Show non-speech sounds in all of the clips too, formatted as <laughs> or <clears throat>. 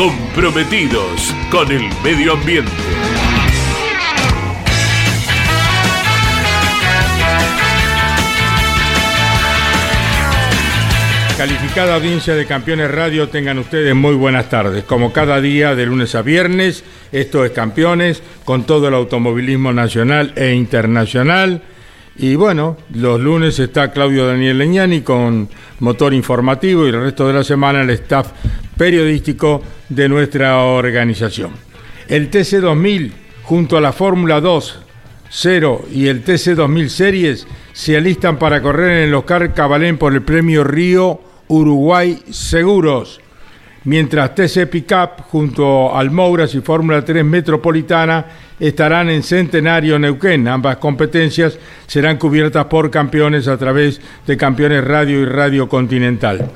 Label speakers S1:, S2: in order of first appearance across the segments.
S1: comprometidos con el medio ambiente.
S2: Calificada audiencia de Campeones Radio, tengan ustedes muy buenas tardes. Como cada día, de lunes a viernes, esto es Campeones, con todo el automovilismo nacional e internacional. Y bueno, los lunes está Claudio Daniel Leñani con motor informativo y el resto de la semana el staff periodístico de nuestra organización. El TC2000 junto a la Fórmula 2 0 y el TC2000 Series se alistan para correr en el Oscar Cabalén por el premio Río Uruguay Seguros mientras TC Pickup junto al Mouras y Fórmula 3 Metropolitana estarán en Centenario Neuquén. Ambas competencias serán cubiertas por campeones a través de Campeones Radio y Radio Continental.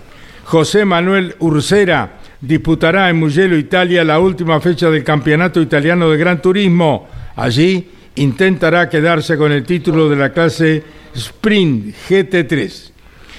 S2: José Manuel Ursera disputará en Mugello, Italia, la última fecha del Campeonato Italiano de Gran Turismo. Allí intentará quedarse con el título de la clase Sprint GT3.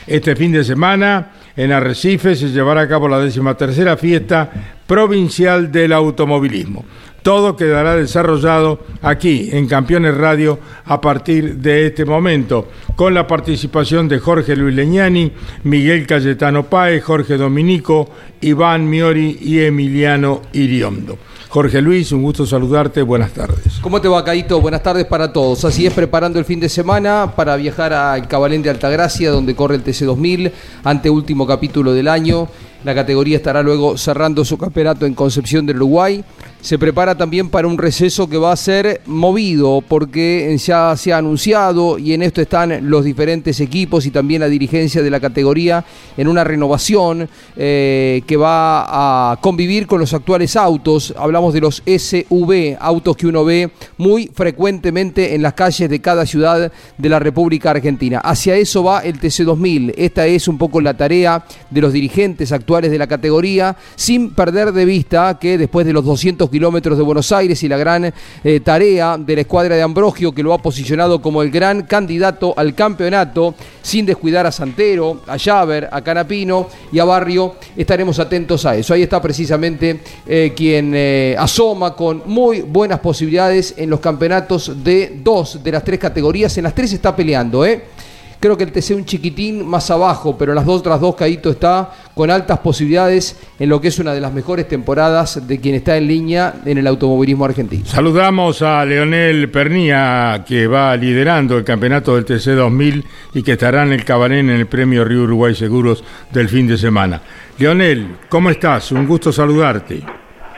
S2: Este fin de semana en Arrecife se llevará a cabo la decimatercera fiesta provincial del automovilismo. Todo quedará desarrollado aquí en Campeones Radio a partir de este momento, con la participación de Jorge Luis Leñani, Miguel Cayetano Páez, Jorge Dominico, Iván Miori y Emiliano Iriondo. Jorge Luis, un gusto saludarte, buenas tardes.
S3: ¿Cómo te va, Caito? Buenas tardes para todos. Así es, preparando el fin de semana para viajar al Cabalén de Altagracia, donde corre el TC2000, ante último capítulo del año. La categoría estará luego cerrando su campeonato en Concepción del Uruguay se prepara también para un receso que va a ser movido porque ya se ha anunciado y en esto están los diferentes equipos y también la dirigencia de la categoría en una renovación eh, que va a convivir con los actuales autos. Hablamos de los SUV, autos que uno ve muy frecuentemente en las calles de cada ciudad de la República Argentina. Hacia eso va el TC2000. Esta es un poco la tarea de los dirigentes actuales de la categoría, sin perder de vista que después de los 200 kilómetros de Buenos Aires y la gran eh, tarea de la escuadra de Ambrogio que lo ha posicionado como el gran candidato al campeonato, sin descuidar a Santero, a Llaver, a Canapino y a Barrio. Estaremos atentos a eso. Ahí está precisamente eh, quien eh, asoma con muy buenas posibilidades en los campeonatos de dos de las tres categorías. En las tres está peleando, ¿eh? Creo que el TC un chiquitín más abajo, pero las dos otras dos, Caíto está con altas posibilidades en lo que es una de las mejores temporadas de quien está en línea en el automovilismo argentino.
S2: Saludamos a Leonel Pernía, que va liderando el campeonato del TC 2000 y que estará en el Cabalén en el Premio Río Uruguay Seguros del fin de semana. Leonel, ¿cómo estás? Un gusto saludarte.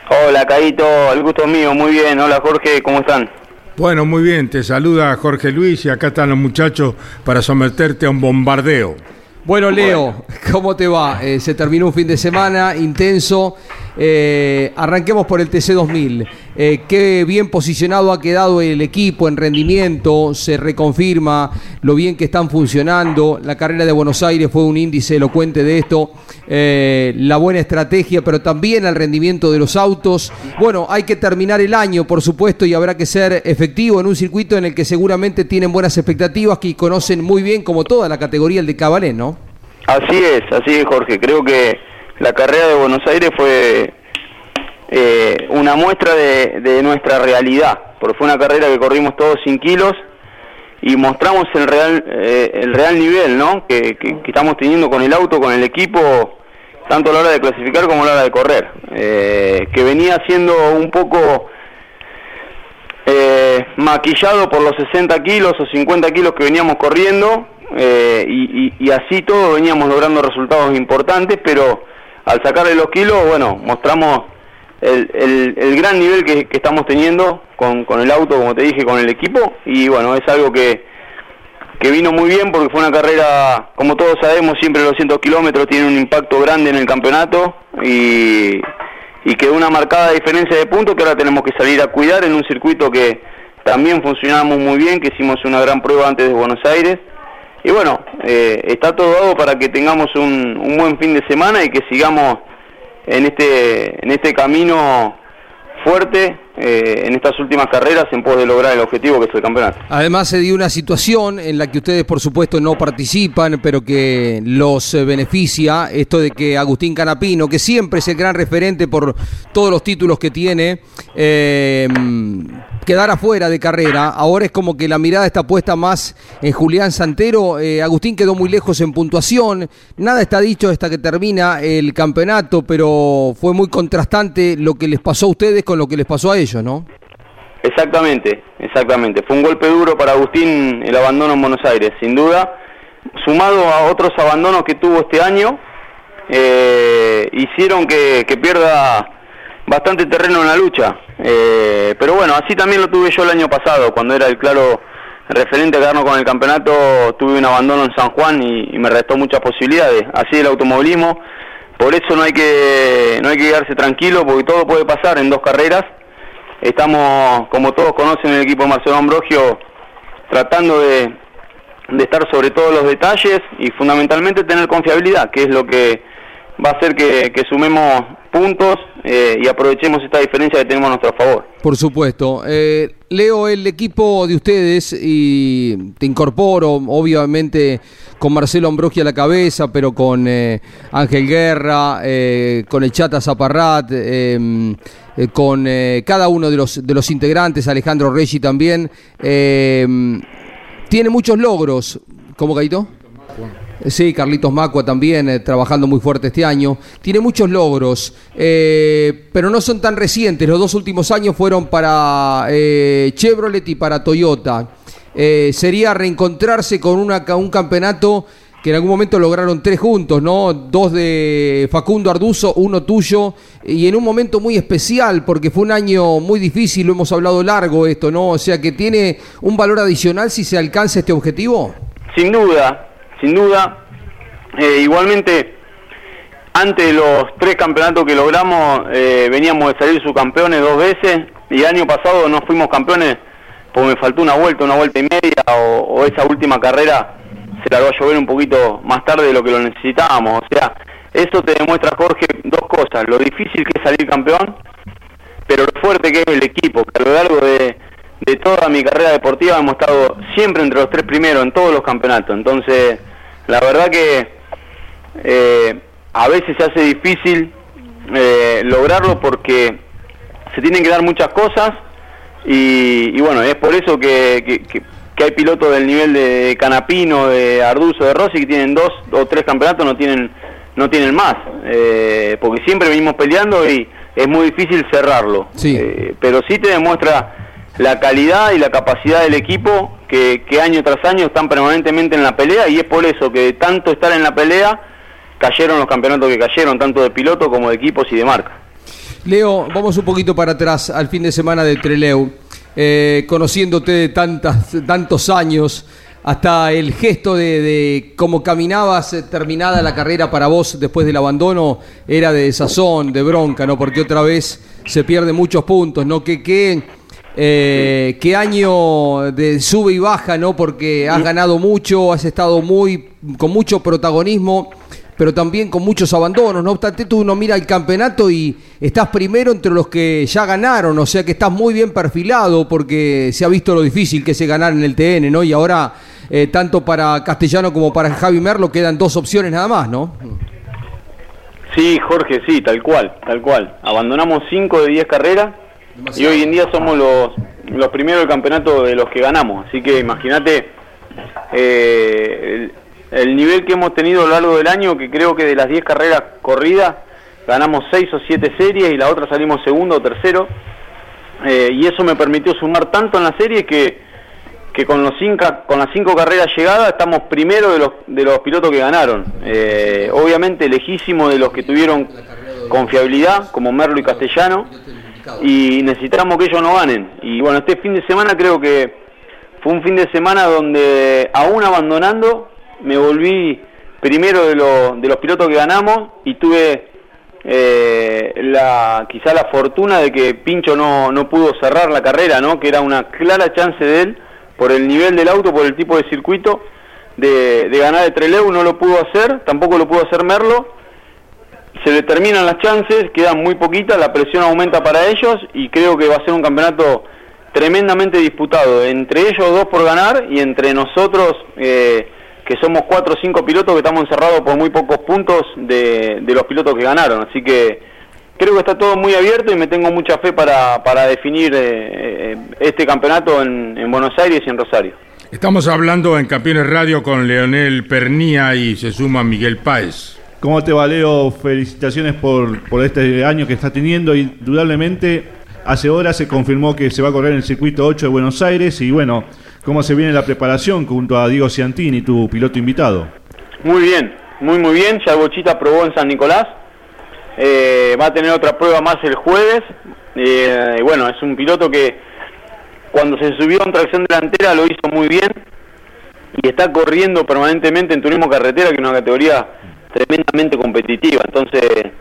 S4: Hola, Caíto, el gusto es mío, muy bien. Hola, Jorge, ¿cómo están?
S2: Bueno, muy bien, te saluda Jorge Luis y acá están los muchachos para someterte a un bombardeo.
S3: Bueno, Leo, ¿cómo te va? Eh, se terminó un fin de semana intenso. Eh, arranquemos por el TC2000. Eh, qué bien posicionado ha quedado el equipo en rendimiento, se reconfirma lo bien que están funcionando. La carrera de Buenos Aires fue un índice elocuente de esto. Eh, la buena estrategia, pero también el rendimiento de los autos. Bueno, hay que terminar el año, por supuesto, y habrá que ser efectivo en un circuito en el que seguramente tienen buenas expectativas, que conocen muy bien, como toda la categoría, el de Cabalé, ¿no?
S4: Así es, así es, Jorge. Creo que la carrera de Buenos Aires fue eh, una muestra de, nuestra realidad, porque fue una carrera que corrimos todos sin kilos y mostramos el real, eh, el real nivel ¿no? Que, estamos teniendo con el auto, con el equipo, tanto a la hora de clasificar como a la hora de correr, eh, que venía siendo un poco eh, maquillado por los 60 kilos o 50 kilos que veníamos corriendo eh, y, así todo veníamos logrando resultados importantes, pero al sacarle los kilos, bueno, mostramos el, el, gran nivel que, estamos teniendo con, con el auto, como te dije, con el equipo y bueno, es algo que, que vino muy bien porque fue una carrera, como todos sabemos, siempre los 200 kilómetros tienen un impacto grande en el campeonato y, y quedó una marcada diferencia de puntos que ahora tenemos que salir a cuidar en un circuito que también funcionamos muy bien, que hicimos una gran prueba antes de Buenos Aires. Y bueno, eh, está todo dado para que tengamos un, un buen fin de semana y que sigamos en este, en este camino fuerte eh, en estas últimas carreras en pos de lograr el objetivo que es el campeonato.
S3: Además se dio una situación en la que ustedes por supuesto no participan, pero que los eh, beneficia, esto de que Agustín Canapino, que siempre es el gran referente por todos los títulos que tiene, eh, quedar afuera de carrera. Ahora es como que la mirada está puesta más en Julián Santero. Eh, Agustín quedó muy lejos en puntuación. Nada está dicho hasta que termina el campeonato, pero fue muy contrastante lo que les pasó a ustedes con lo que les pasó a ellos, ¿no?
S4: Exactamente, exactamente. Fue un golpe duro para Agustín el abandono en Buenos Aires, sin duda. Sumado a otros abandonos que tuvo este año, eh, hicieron que pierda bastante terreno en la lucha. Eh, pero bueno, así también lo tuve yo el año pasado, cuando era el claro referente a quedarnos con el campeonato, tuve un abandono en San Juan y, me restó muchas posibilidades. Así el automovilismo, por eso no hay que no hay que quedarse tranquilo, porque todo puede pasar en dos carreras. Estamos, como todos conocen, el equipo de Marcelo Ambrogio tratando de, de estar sobre todos los detalles y fundamentalmente tener confiabilidad, que es lo que va a hacer que, que sumemos puntos eh, y aprovechemos esta diferencia que tenemos a nuestro favor.
S3: Por supuesto. Eh, Leo, el equipo de ustedes y te incorporo, obviamente, con Marcelo Ambrogio a la cabeza, pero con eh, Ángel Guerra, con el Chata Zaparrat, em, con cada uno de los, de los integrantes, Alejandro Reggi también. Em, tiene muchos logros. ¿Cómo, Caito? Sí, Carlitos Macua también, eh, trabajando muy fuerte este año. Tiene muchos logros, eh, pero no son tan recientes. Los dos últimos años fueron para eh, Chevrolet y para Toyota. sería reencontrarse con una, un campeonato que en algún momento lograron tres juntos, ¿no? Dos de Facundo Arduzo, uno tuyo, y en un momento muy especial, porque fue un año muy difícil, lo hemos hablado largo esto, ¿no? O sea que tiene un valor adicional si se alcanza este objetivo.
S4: Sin duda, sin duda. Eh, igualmente, antes de los tres campeonatos que logramos, eh, veníamos de salir subcampeones dos veces y el año pasado no fuimos campeones porque me faltó una vuelta, una vuelta y media o, esa última carrera se largó a llover un poquito más tarde de lo que lo necesitábamos. O sea, eso te demuestra, Jorge, dos cosas. Lo difícil que es salir campeón, pero lo fuerte que es el equipo, que a lo largo de, de toda mi carrera deportiva hemos estado siempre entre los tres primeros en todos los campeonatos. Entonces, la verdad que eh, a veces se hace difícil eh, lograrlo porque se tienen que dar muchas cosas y, bueno, es por eso que, hay pilotos del nivel de Canapino, de Arduzo, de Rossi que tienen dos o tres campeonatos, no tienen no tienen más, eh, porque siempre venimos peleando y es muy difícil cerrarlo. pero sí te demuestra la calidad y la capacidad del equipo que, año tras año están permanentemente en la pelea y es por eso que de tanto estar en la pelea cayeron los campeonatos que cayeron, tanto de piloto como de equipos y de marca.
S3: Leo, vamos un poquito para atrás al fin de semana de Treleu. Eh, conociéndote de tantas, tantos años, hasta el gesto de, cómo caminabas eh, terminada la carrera para vos después del abandono era de sazón, de bronca, ¿no? Porque otra vez se pierden muchos puntos, ¿no? Que, que eh, qué año de sube y baja, ¿no? Porque has ganado mucho, has estado muy con mucho protagonismo, pero también con muchos abandonos. No obstante, tú uno mira el campeonato y estás primero entre los que ya ganaron, o sea que estás muy bien perfilado porque se ha visto lo difícil que es ganar en el TN, ¿no? Y ahora, eh, tanto para Castellano como para Javi Merlo, quedan dos opciones nada más, ¿no?
S4: Sí, Jorge, sí, tal cual, tal cual. Abandonamos cinco de diez carreras y hoy en día somos los, los primeros del campeonato de los que ganamos. Así que imagínate, eh, el nivel que hemos tenido a lo largo del año, que creo que de las 10 carreras corridas, ganamos 6 o 7 series y la otra salimos segundo o tercero. Eh, y eso me permitió sumar tanto en la serie que, que con, los cinco, con las 5 carreras llegadas estamos primero de los, de los pilotos que ganaron. Eh, obviamente lejísimo de los que tuvieron confiabilidad, como Merlo y Castellano, y necesitamos que ellos no ganen. Y bueno, este fin de semana creo que fue un fin de semana donde aún abandonando me volví primero de, de los pilotos que ganamos y tuve eh, la quizá la fortuna de que Pincho no, no pudo cerrar la carrera, ¿no? que era una clara chance de él por el nivel del auto, por el tipo de circuito, de, de ganar el Treleu, no lo pudo hacer, tampoco lo pudo hacer Merlo. Se le terminan las chances, quedan muy poquitas, la presión aumenta para ellos y creo que va a ser un campeonato tremendamente disputado, entre ellos dos por ganar y entre nosotros eh, que somos cuatro o cinco pilotos que estamos encerrados por muy pocos puntos de, los pilotos que ganaron. Así que creo que está todo muy abierto y me tengo mucha fe para, para definir eh, eh, este campeonato en, en, Buenos Aires y en Rosario.
S2: Estamos hablando en Campeones Radio con Leonel Pernía y se suma Miguel Páez.
S5: ¿Cómo te va, Leo? Felicitaciones por, por este año que está teniendo. Indudablemente, hace horas se confirmó que se va a correr en el circuito 8 de Buenos Aires y bueno, ¿Cómo se viene la preparación junto a Diego Ciantini, tu piloto invitado?
S4: Muy bien, muy muy bien. Ya Bochita probó en San Nicolás. Eh, va a tener otra prueba más el jueves. Eh, bueno, es un piloto que cuando se subió en tracción delantera lo hizo muy bien y está corriendo permanentemente en turismo carretera, que es una categoría tremendamente competitiva. Entonces,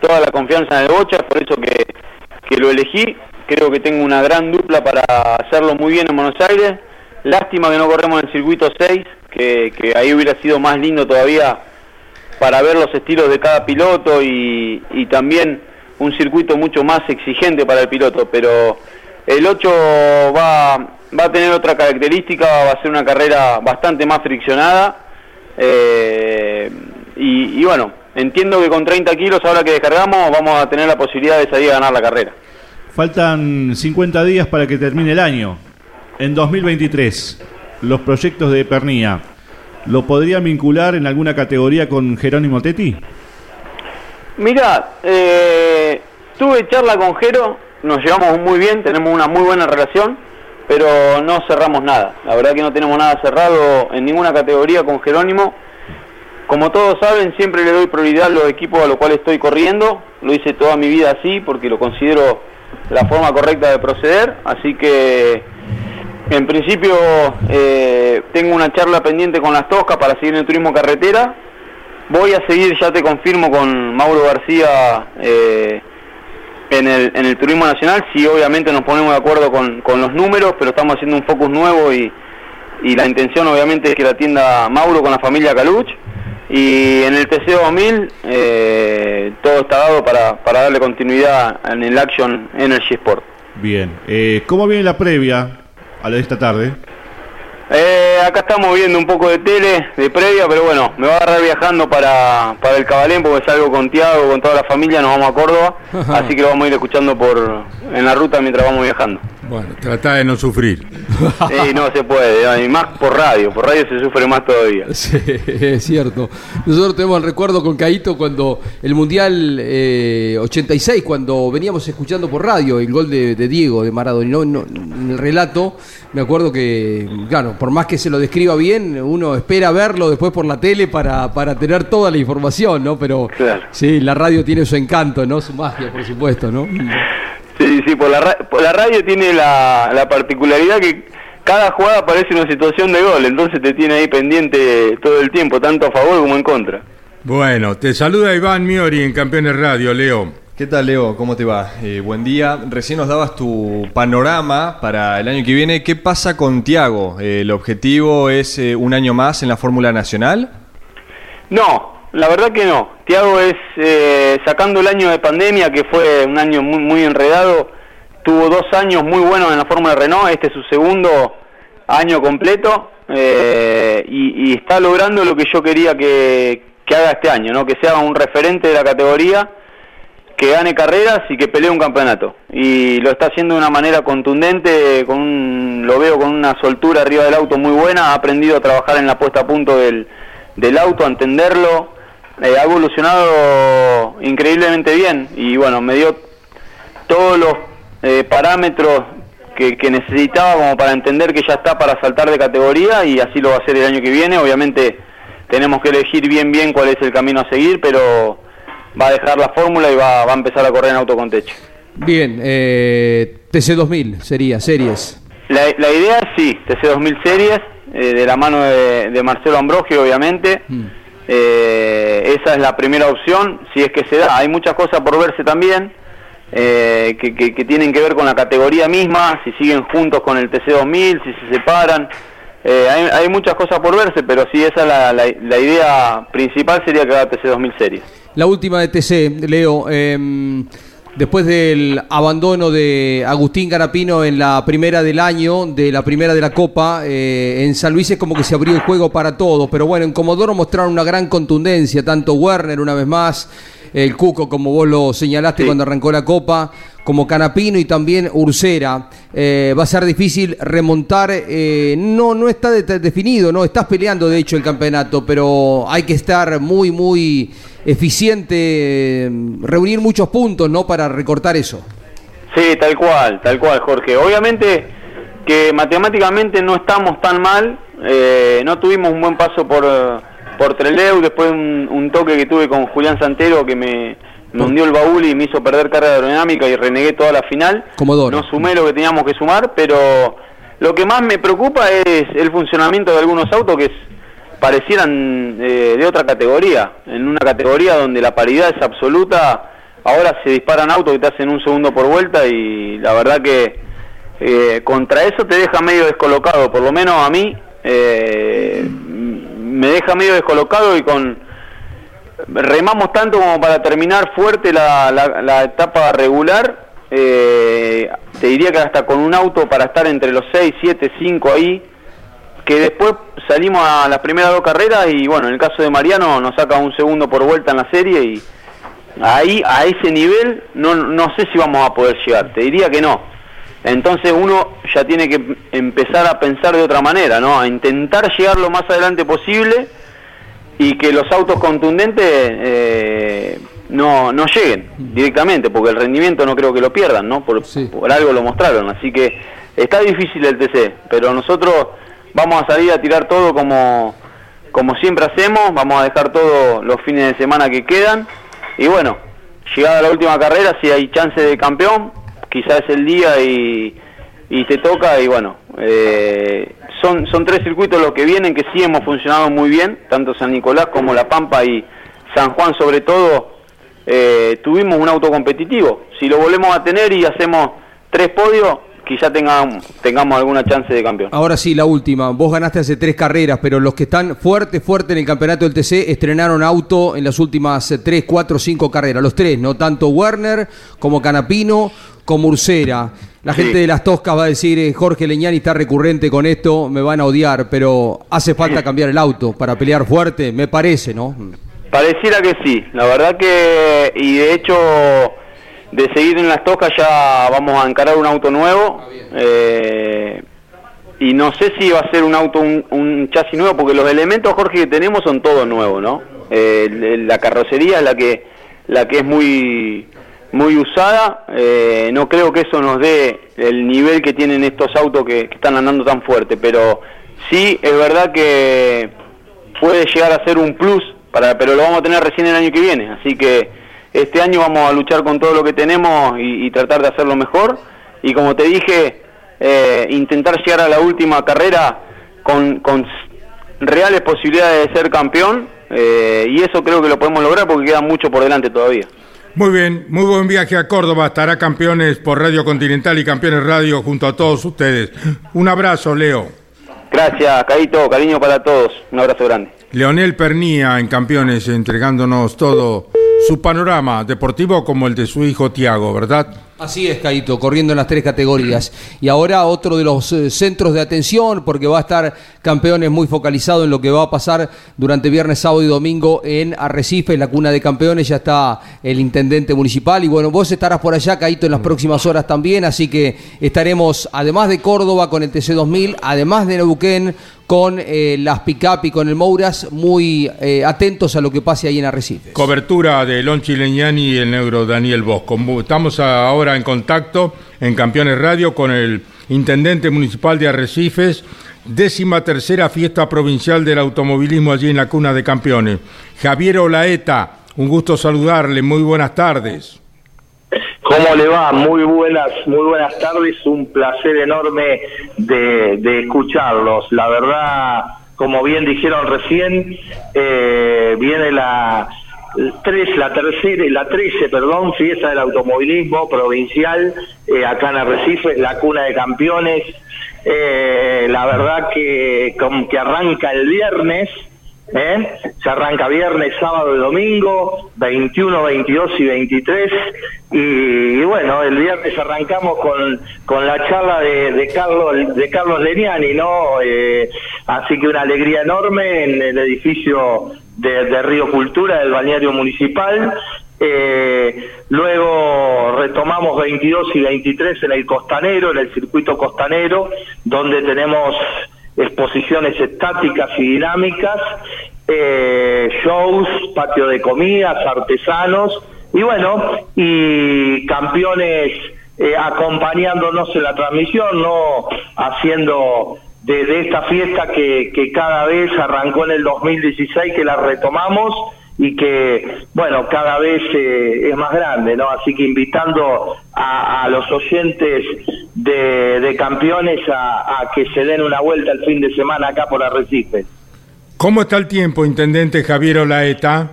S4: toda la confianza en el Bocha, por eso que, que lo elegí. Creo que tengo una gran dupla para hacerlo muy bien en Buenos Aires Lástima que no corremos en el circuito 6, que, ahí hubiera sido más lindo todavía para ver los estilos de cada piloto y, también un circuito mucho más exigente para el piloto, pero el 8 va, va a tener otra característica, va a ser una carrera bastante más friccionada eh, y, y, bueno, entiendo que con 30 kilos ahora que descargamos vamos a tener la posibilidad de salir a ganar la carrera.
S5: Faltan 50 días para que termine el año en 2023, los proyectos de Pernía, ¿lo podrían vincular en alguna categoría con Jerónimo Tetti?
S4: Mira, eh, tuve charla con Jero, nos llevamos muy bien, tenemos una muy buena relación, pero no cerramos nada. La verdad que no tenemos nada cerrado en ninguna categoría con Jerónimo. Como todos saben, siempre le doy prioridad a los equipos a los cuales estoy corriendo. Lo hice toda mi vida así porque lo considero la forma correcta de proceder. Así que en principio eh, tengo una charla pendiente con las Toscas para seguir en el turismo carretera. Voy a seguir, ya te confirmo, con Mauro García eh, en, el, en el turismo nacional. Si obviamente nos ponemos de acuerdo con, con los números, pero estamos haciendo un focus nuevo y, y la intención obviamente es que la atienda Mauro con la familia Caluch. Y en el TC 2000 eh, todo está dado para, para darle continuidad en el Action Energy Sport.
S5: Bien, ¿cómo viene la previa? a lo de esta tarde?
S4: Eh, acá estamos viendo un poco de tele, de previa, pero bueno, me va a agarrar viajando para, para el Cabalén porque salgo con Tiago, con toda la familia, nos vamos a Córdoba, <laughs> así que lo vamos a ir escuchando por en la ruta mientras vamos viajando.
S2: Bueno, trata de no sufrir. <laughs>
S4: Sí, no se puede, y más por radio, por radio se sufre más todavía. <laughs>
S3: Sí, es cierto. Nosotros tenemos el recuerdo con Caito cuando el Mundial 86, eh, cuando veníamos escuchando por radio el gol de, Diego, de Maradona, no, no, en el relato, me acuerdo que, claro, por más que se lo describa bien, uno espera verlo después por la tele para, para tener toda la información, ¿no? Pero sí, la radio tiene su encanto, ¿no? Su magia, por supuesto, ¿no?
S4: Sí, sí, por la, la radio tiene la, la particularidad que cada jugada parece una situación de gol, entonces te tiene ahí pendiente todo el tiempo, tanto a favor como en contra.
S2: Bueno, te saluda Iván Miori en Campeones Radio, Leo.
S6: ¿Qué tal, Leo? ¿Cómo te va? Eh, buen día. Recién nos dabas tu panorama para el año que viene. ¿Qué pasa con Tiago? Eh, ¿El objetivo es eh, un año más en la Fórmula Nacional?
S4: No, la verdad que no. Tiago es, sacando el año de pandemia, que fue un año muy, muy enredado, tuvo dos años muy buenos en la Fórmula Renault, este es su segundo año completo, y, y, está logrando lo que yo quería que, haga este año, ¿no? que sea un referente de la categoría que gane carreras y que pelee un campeonato. Y lo está haciendo de una manera contundente, con lo veo con una soltura arriba del auto muy buena, ha aprendido a trabajar en la puesta a punto del, del auto, a entenderlo, eh, ha evolucionado increíblemente bien y bueno, me dio todos los eh, parámetros que, que, necesitaba como para entender que ya está para saltar de categoría y así lo va a hacer el año que viene. Obviamente tenemos que elegir bien bien cuál es el camino a seguir, pero va a dejar la fórmula y va, va a empezar a correr en auto con techo.
S3: Bien, eh, TC2000 sería, series.
S4: La, la idea sí, TC2000 series, eh, de la mano de, de Marcelo Ambrogio obviamente. Mm. Eh, esa es la primera opción, si es que se da. Hay muchas cosas por verse también. Eh, que, tienen que ver con la categoría misma, si siguen juntos con el TC2000, si se separan. Eh, hay, muchas cosas por verse, pero sí, esa es la, idea principal sería que haga TC2000 series.
S3: La última de TC, Leo. Después del abandono de Agustín Garapino en la primera del año, de la primera de la Copa, eh, en San Luis es como que se abrió el juego para todos, pero bueno, en Comodoro mostraron una gran contundencia, tanto Werner una vez más, el Cuco, como vos lo señalaste sí. cuando arrancó la Copa, como Canapino y también Ursera. Eh, va a ser difícil remontar, eh, no, no está de definido, no estás peleando de hecho el campeonato, pero hay que estar muy, muy eficiente, reunir muchos puntos, ¿no? Para recortar eso.
S4: Sí, tal cual, tal cual, Jorge. Obviamente que matemáticamente no estamos tan mal, eh, no tuvimos un buen paso por, por Treleu, después un, un toque que tuve con Julián Santero que me, me hundió el baúl y me hizo perder carga aerodinámica y renegué toda la final.
S3: Comodoro.
S4: No sumé lo que teníamos que sumar, pero lo que más me preocupa es el funcionamiento de algunos autos que es, parecieran eh, de otra categoría. En una categoría donde la paridad es absoluta, ahora se disparan autos que te hacen un segundo por vuelta y la verdad que eh, contra eso te deja medio descolocado, por lo menos a mí eh, me deja medio descolocado y con remamos tanto como para terminar fuerte la, la, la etapa regular. Eh, te diría que hasta con un auto para estar entre los 6, 7, 5 ahí, que después salimos a las primeras dos carreras y bueno, en el caso de Mariano nos saca un segundo por vuelta en la serie y ahí a ese nivel no, no sé si vamos a poder llegar, te diría que no. Entonces uno ya tiene que empezar a pensar de otra manera, ¿no? A intentar llegar lo más adelante posible y que los autos contundentes eh, no, no lleguen directamente, porque el rendimiento no creo que lo pierdan, ¿no? Por, sí. por algo lo mostraron, así que está difícil el TC, pero nosotros vamos a salir a tirar todo como, como siempre hacemos, vamos a dejar todos los fines de semana que quedan, y bueno, llegada la última carrera, si hay chance de campeón, quizás es el día y, y te toca, y bueno, eh, son, son tres circuitos los que vienen que sí hemos funcionado muy bien, tanto San Nicolás como La Pampa y San Juan sobre todo, eh, tuvimos un auto competitivo. Si lo volvemos a tener y hacemos tres podios, quizá tengamos, tengamos alguna chance de campeón.
S3: Ahora sí, la última. Vos ganaste hace tres carreras, pero los que están fuerte, fuerte en el campeonato del TC estrenaron auto en las últimas tres, cuatro, cinco carreras. Los tres, ¿no? Tanto Werner como Canapino como Ursera. La gente sí. de las Toscas va a decir, eh, Jorge Leñani está recurrente con esto, me van a odiar, pero hace falta cambiar el auto para pelear fuerte, me parece, ¿no?
S4: Pareciera que sí, la verdad que, y de hecho, de seguir en las Toscas ya vamos a encarar un auto nuevo, eh, y no sé si va a ser un auto, un, un, chasis nuevo, porque los elementos, Jorge, que tenemos son todos nuevos, ¿no? Eh, la carrocería es la que, la que es muy muy usada, eh, no creo que eso nos dé el nivel que tienen estos autos que, que, están andando tan fuerte, pero sí es verdad que puede llegar a ser un plus, para, pero lo vamos a tener recién el año que viene, así que este año vamos a luchar con todo lo que tenemos y, y tratar de hacerlo mejor, y como te dije, eh, intentar llegar a la última carrera con, con reales posibilidades de ser campeón, eh, y eso creo que lo podemos lograr porque queda mucho por delante todavía.
S2: Muy bien, muy buen viaje a Córdoba. Estará Campeones por Radio Continental y Campeones Radio junto a todos ustedes. Un abrazo, Leo.
S4: Gracias, Caito. Cariño para todos. Un abrazo grande.
S2: Leonel Pernía en Campeones entregándonos todo su panorama deportivo como el de su hijo Tiago, ¿verdad?
S3: Así es, Caito, corriendo en las tres categorías. Y ahora otro de los eh, centros de atención, porque va a estar campeones muy focalizado en lo que va a pasar durante viernes, sábado y domingo en Arrecife, en la cuna de campeones. Ya está el intendente municipal. Y bueno, vos estarás por allá, Caito, en las próximas horas también. Así que estaremos, además de Córdoba, con el TC2000, además de Neuquén, con eh, las pick-up y con el Mouras, muy eh, atentos a lo que pase ahí en Arrecife.
S2: Cobertura de Lonchi Leñani y el negro Daniel Bosco. Estamos ahora en contacto en Campeones Radio con el intendente municipal de Arrecifes, décima tercera fiesta provincial del automovilismo allí en la cuna de campeones. Javier Olaeta, un gusto saludarle, muy buenas tardes.
S7: ¿Cómo le va? Muy buenas, muy buenas tardes. Un placer enorme de, escucharlos. La verdad, como bien dijeron recién, eh, viene la tres, la tercera, la trece, perdón, fiesta del automovilismo provincial eh, acá en Arrecife, la cuna de campeones. Eh, la verdad que, que arranca el viernes ¿eh? Se arranca viernes, sábado y domingo, 21, 22 y 23. Y, bueno, el viernes arrancamos con, con la charla de, de Carlos de Carlos Leniani, ¿no? Eh, así que una alegría enorme en el edificio de, Río Cultura del balneario municipal. Eh, luego retomamos 22 y 23 en el costanero, en el circuito costanero, donde tenemos exposiciones estáticas y dinámicas, eh, shows, patio de comidas, artesanos y bueno, y campeones eh, acompañándonos en la transmisión, no haciendo de, esta fiesta que, que cada vez arrancó en el 2016, que la retomamos y que, bueno, cada vez eh, es más grande, ¿no? Así que invitando a, los oyentes de, campeones a, que se den una vuelta el fin de semana acá por Arrecife.
S2: ¿Cómo está el tiempo, Intendente Javier Olaeta?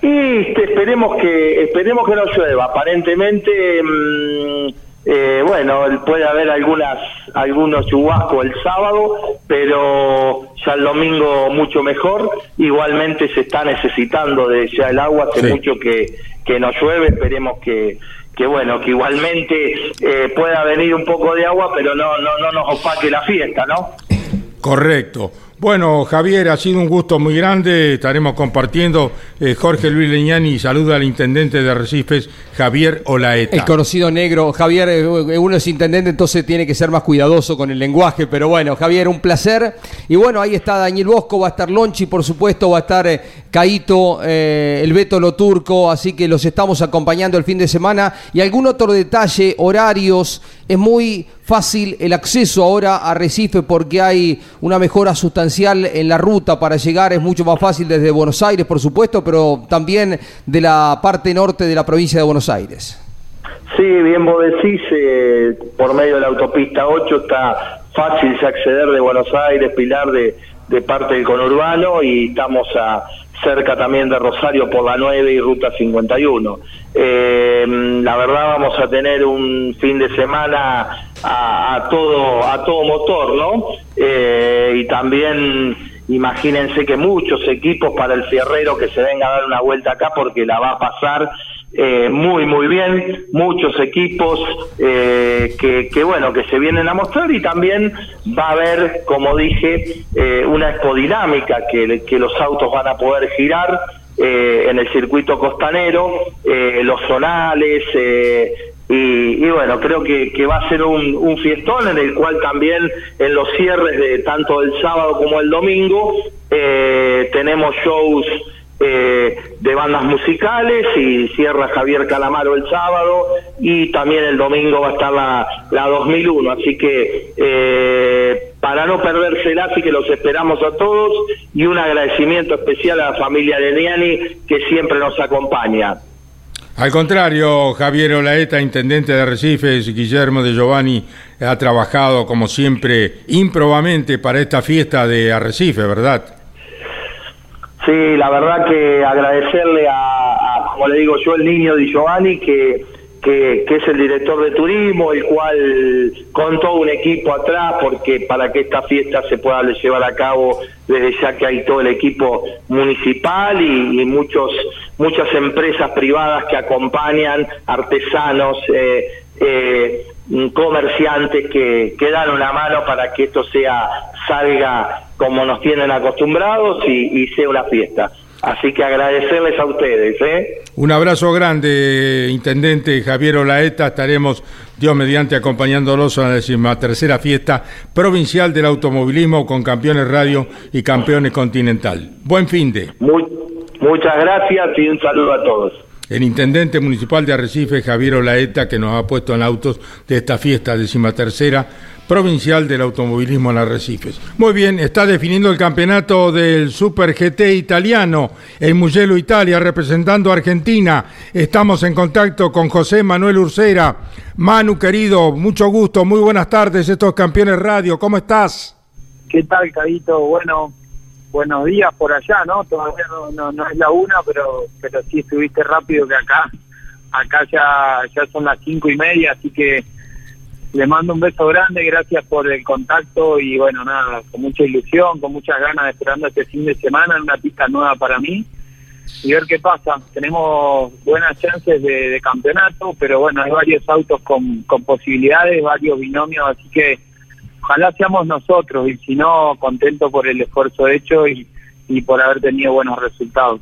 S7: Y esperemos que esperemos que no llueva. Aparentemente, mm, eh, bueno, puede haber algunas algunos chubascos el sábado, pero ya el domingo mucho mejor. Igualmente se está necesitando de ya el agua, hace mucho que, que no llueve, esperemos que, que bueno, que igualmente eh, pueda venir un poco de agua, pero no, no, no nos opaque la fiesta, ¿no?
S2: Correcto. Bueno, Javier, ha sido un gusto muy grande. Estaremos compartiendo. Eh, Jorge Luis Leñani saluda al intendente de Arrecifes, Javier Olaeta.
S3: El conocido negro. Javier, eh, uno es intendente, entonces tiene que ser más cuidadoso con el lenguaje. Pero bueno, Javier, un placer. Y bueno, ahí está Daniel Bosco, va a estar Lonchi, por supuesto, va a estar eh, Caito, el Beto Lo Turco. Así que los estamos acompañando el fin de semana. Y algún otro detalle, horarios. Es muy fácil el acceso ahora a Recife porque hay una mejora sustancial en la ruta para llegar, es mucho más fácil desde Buenos Aires, por supuesto, pero también de la parte norte de la provincia de Buenos Aires.
S7: Sí, bien vos decís, eh, por medio de la autopista 8 está fácil acceder de Buenos Aires, Pilar, de, parte del conurbano y estamos a cerca también de Rosario por la 9 y Ruta 51. Eh, la verdad vamos a tener un fin de semana a, todo a todo motor, ¿no? Eh, y también imagínense que muchos equipos para el fierrero que se venga a dar una vuelta acá porque la va a pasar eh, muy muy bien, muchos equipos eh, que, que, bueno que se vienen a mostrar y también va a haber, como dije, eh, una expodinámica que, que los autos van a poder girar eh, en el circuito costanero, eh, los zonales, eh, y, bueno, creo que, que, va a ser un, fiestón en el cual también en los cierres de tanto el sábado como el domingo tenemos shows eh, de bandas musicales y cierra Javier Calamaro el sábado y también el domingo va a estar la, la 2001, así que eh, para no perdérsela, así que los esperamos a todos y un agradecimiento especial a la familia de Niani que siempre nos acompaña.
S2: Al contrario, Javier Olaeta, intendente de Recifes, Guillermo de Giovanni, ha trabajado como siempre improbamente para esta fiesta de Arrecife, ¿verdad?
S7: Sí, la verdad que agradecerle a, como le digo yo, el niño Di Giovanni, que, que, es el director de turismo, el cual contó un equipo atrás, porque para que esta fiesta se pueda llevar a cabo, desde ya que hay todo el equipo municipal y, muchos muchas empresas privadas que acompañan, artesanos, eh, eh, comerciantes que, que dan una mano para que esto sea salga como nos tienen acostumbrados y, y sea una fiesta. Así que agradecerles a ustedes. ¿eh?
S2: Un abrazo grande, Intendente Javier Olaeta. Estaremos, Dios mediante, acompañándolos a la decimatercera fiesta provincial del automovilismo con campeones radio y campeones continental. Buen fin de.
S7: Muy, muchas gracias y un saludo a todos.
S2: El intendente municipal de Arrecife, Javier Olaeta, que nos ha puesto en autos de esta fiesta decimatercera provincial del automovilismo en Arrecifes. Muy bien, está definiendo el campeonato del Super GT italiano en Mugello, Italia, representando a Argentina. Estamos en contacto con José Manuel Ursera. Manu, querido, mucho gusto, muy buenas tardes, estos campeones radio, ¿cómo estás?
S8: ¿Qué tal, Cadito? Bueno, buenos días por allá, ¿no? Todavía no, no, no es la una, pero, pero sí estuviste rápido que acá. Acá ya, ya son las cinco y media, así que le mando un beso grande, gracias por el contacto y bueno, nada, con mucha ilusión, con muchas ganas, esperando este fin de semana una pista nueva para mí y ver qué pasa. Tenemos buenas chances de, campeonato, pero bueno, hay varios autos con, posibilidades, varios binomios, así que ojalá seamos nosotros y si no, contento por el esfuerzo hecho y, y por haber tenido buenos resultados.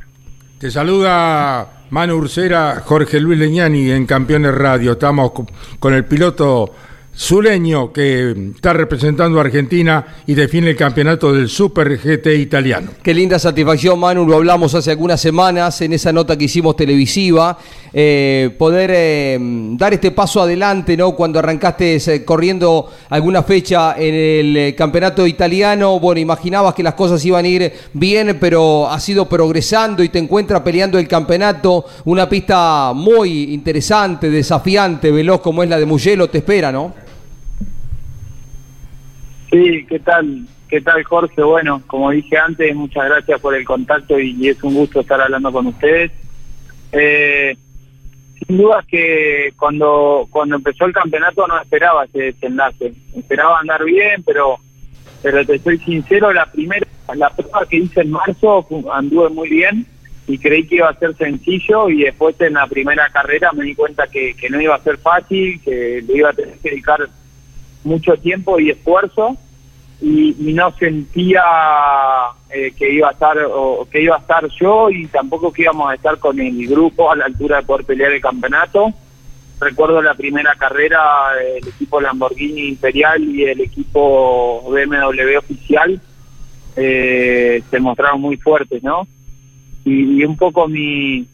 S2: Te saluda Manu Ursera, Jorge Luis Leñani en Campeones Radio. Estamos con el piloto Zuleño, que está representando a Argentina y define el campeonato del Super GT italiano.
S3: Qué linda satisfacción, Manu, lo hablamos hace algunas semanas en esa nota que hicimos televisiva, eh, poder eh, dar este paso adelante, ¿no? Cuando arrancaste eh, corriendo alguna fecha en el campeonato italiano, bueno, imaginabas que las cosas iban a ir bien, pero has ido progresando y te encuentras peleando el campeonato, una pista muy interesante, desafiante, veloz como es la de Mugello, te espera, ¿no?
S8: Sí, ¿qué tal? ¿Qué tal, Jorge? Bueno, como dije antes, muchas gracias por el contacto y, es un gusto estar hablando con ustedes. Eh, sin duda que cuando cuando empezó el campeonato no esperaba ese desenlace. Esperaba andar bien, pero pero te soy sincero, la primera la prueba que hice en marzo anduve muy bien y creí que iba a ser sencillo y después en la primera carrera me di cuenta que, que no iba a ser fácil, que le iba a tener que dedicar mucho tiempo y esfuerzo y, no sentía eh, que iba a estar o que iba a estar yo y tampoco que íbamos a estar con el grupo a la altura de poder pelear el campeonato. Recuerdo la primera carrera, el equipo Lamborghini Imperial y el equipo BMW oficial eh, se mostraron muy fuertes, ¿no? Y, y un poco mi,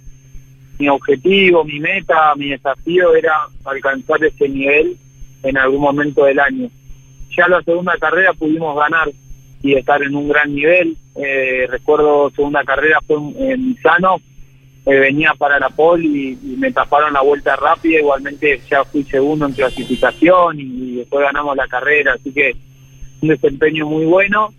S8: mi objetivo, mi meta, mi desafío era alcanzar ese nivel en algún momento del año. Ya la segunda carrera pudimos ganar y estar en un gran nivel. Eh, recuerdo segunda carrera fue en Misano, eh, venía para la pole y, me taparon la vuelta rápida, igualmente ya fui segundo en clasificación y, después ganamos la carrera, así que un desempeño muy bueno.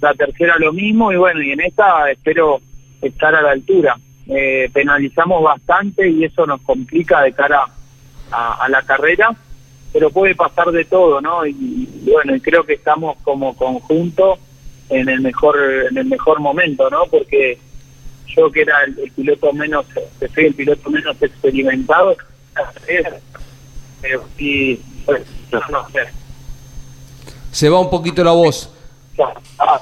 S8: La tercera lo mismo y bueno, y en esta espero estar a la altura. Eh, penalizamos bastante y eso nos complica de cara a la carrera pero puede pasar de todo, ¿no? Y, bueno, y creo que estamos como conjunto en el mejor en el mejor momento, ¿no? Porque yo que era el, piloto menos, que soy el piloto menos experimentado, sí, pues, no sé.
S3: Se va un poquito la voz. Ah,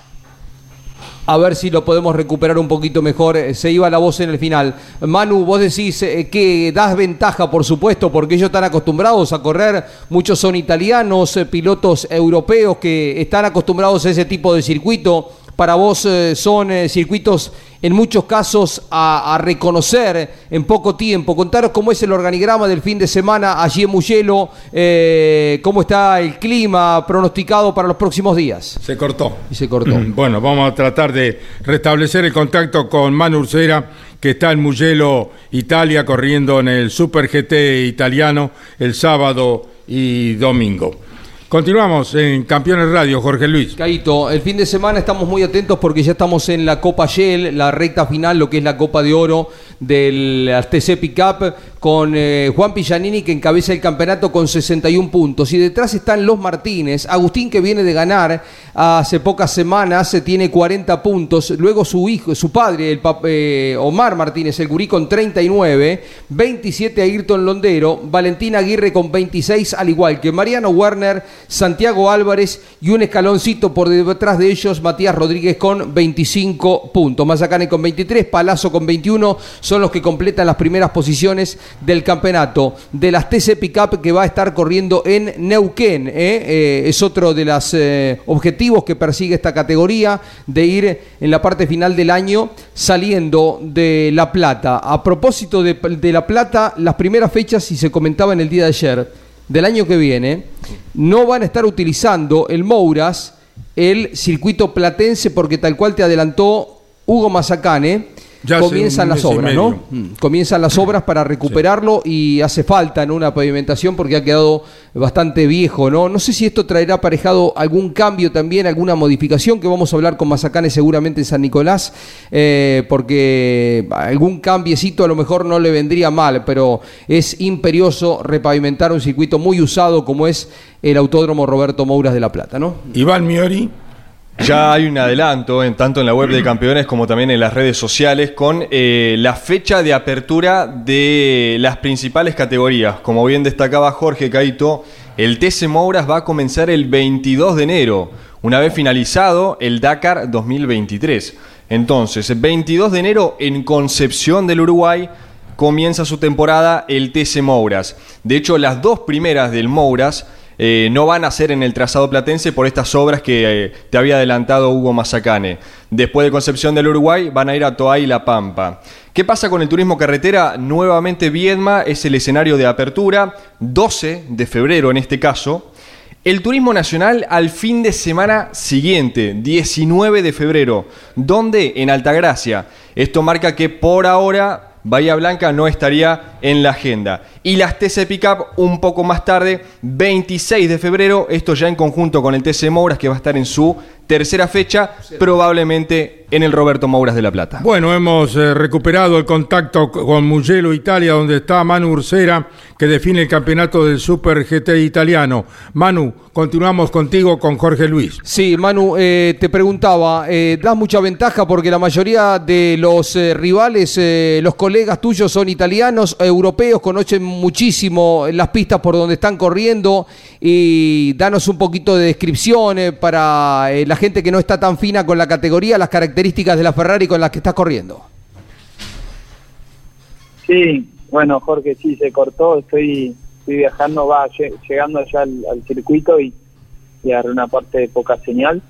S3: a ver si lo podemos recuperar un poquito mejor. Eh, se iba la voz en el final. Manu, vos decís eh, que das ventaja, por supuesto, porque ellos están acostumbrados a correr. Muchos son italianos, eh, pilotos europeos que están acostumbrados a ese tipo de circuito para vos eh, son eh, circuitos en muchos casos a, reconocer en poco tiempo. Contaros cómo es el organigrama del fin de semana allí en Mugello, eh, cómo está el clima pronosticado para los próximos días.
S2: Se cortó.
S3: Y se cortó. <clears throat>
S2: Bueno, vamos a tratar de restablecer el contacto con Manu Ursera, que está en Mugello, Italia, corriendo en el Super GT italiano el sábado y domingo. Continuamos en Campeones Radio, Jorge Luis.
S3: Caito, el fin de semana estamos muy atentos porque ya estamos en la Copa Shell, la recta final, lo que es la Copa de Oro del TC Pickup, con eh, Juan Pillanini que encabeza el campeonato con 61 puntos. Y detrás están los Martínez. Agustín que viene de ganar hace pocas semanas, tiene 40 puntos. Luego su hijo, su padre, el eh, Omar Martínez, el gurí con 39. 27 Ayrton Londero. Valentina Aguirre con 26, al igual que Mariano Werner, Santiago Álvarez y un escaloncito por detrás de ellos, Matías Rodríguez con 25 puntos. Mazacane con 23, Palazzo con 21 son los que completan las primeras posiciones del campeonato de las TC Pickup que va a estar corriendo en Neuquén. ¿eh? Eh, es otro de los eh, objetivos que persigue esta categoría de ir en la parte final del año saliendo de La Plata. A propósito de, La Plata, las primeras fechas, y se comentaba en el día de ayer, del año que viene, no van a estar utilizando el Mouras, el circuito platense, porque tal cual te adelantó Hugo Mazacane comienzan las obras, ¿no? Mm. Comienzan las obras para recuperarlo y hace falta en una pavimentación porque ha quedado bastante viejo, ¿no? No sé si esto traerá aparejado algún cambio también, alguna modificación que vamos a hablar con Mazacane seguramente en San Nicolás, eh, porque algún cambiecito a lo mejor no le vendría mal, pero es imperioso repavimentar un circuito muy usado como es el Autódromo Roberto Mouras de La Plata, ¿no?
S2: Iván Miori.
S6: Ya hay un adelanto, en, tanto en la web de campeones como también en las redes sociales, con eh, la fecha de apertura de las principales categorías. Como bien destacaba Jorge Caito, el TC Mouras va a comenzar el 22 de enero, una vez finalizado el Dakar 2023. Entonces, 22 de enero en Concepción del Uruguay comienza su temporada el TC Mouras. De hecho, las dos primeras del Mouras eh, no van a ser en el trazado platense por estas obras que eh, te había adelantado Hugo Mazacane. Después de Concepción del Uruguay van a ir a Toay y La Pampa. ¿Qué pasa con el turismo carretera? Nuevamente Viedma es el escenario de apertura, 12 de febrero en este caso. El turismo nacional al fin de semana siguiente, 19 de febrero, donde en Altagracia. Esto marca que por ahora Bahía Blanca no estaría en la agenda. Y las TC Pickup un poco más tarde, 26 de febrero, esto ya en conjunto con el TC Mouras que va a estar en su tercera fecha, probablemente en el Roberto Mouras de La Plata.
S2: Bueno, hemos eh, recuperado el contacto con Mugello Italia, donde está Manu Ursera, que define el campeonato del Super GT italiano. Manu, continuamos contigo con Jorge Luis.
S3: Sí, Manu, eh, te preguntaba, eh, das mucha ventaja porque la mayoría de los rivales, los colegas tuyos son italianos, europeos, conocen muchísimo las pistas por donde están corriendo y danos un poquito de descripción para la gente que no está tan fina con la categoría, las características de la Ferrari con las que estás corriendo.
S8: Sí, bueno, Jorge, sí, se cortó, estoy, estoy viajando, va llegando allá al, circuito y, y agarré una parte de poca señal.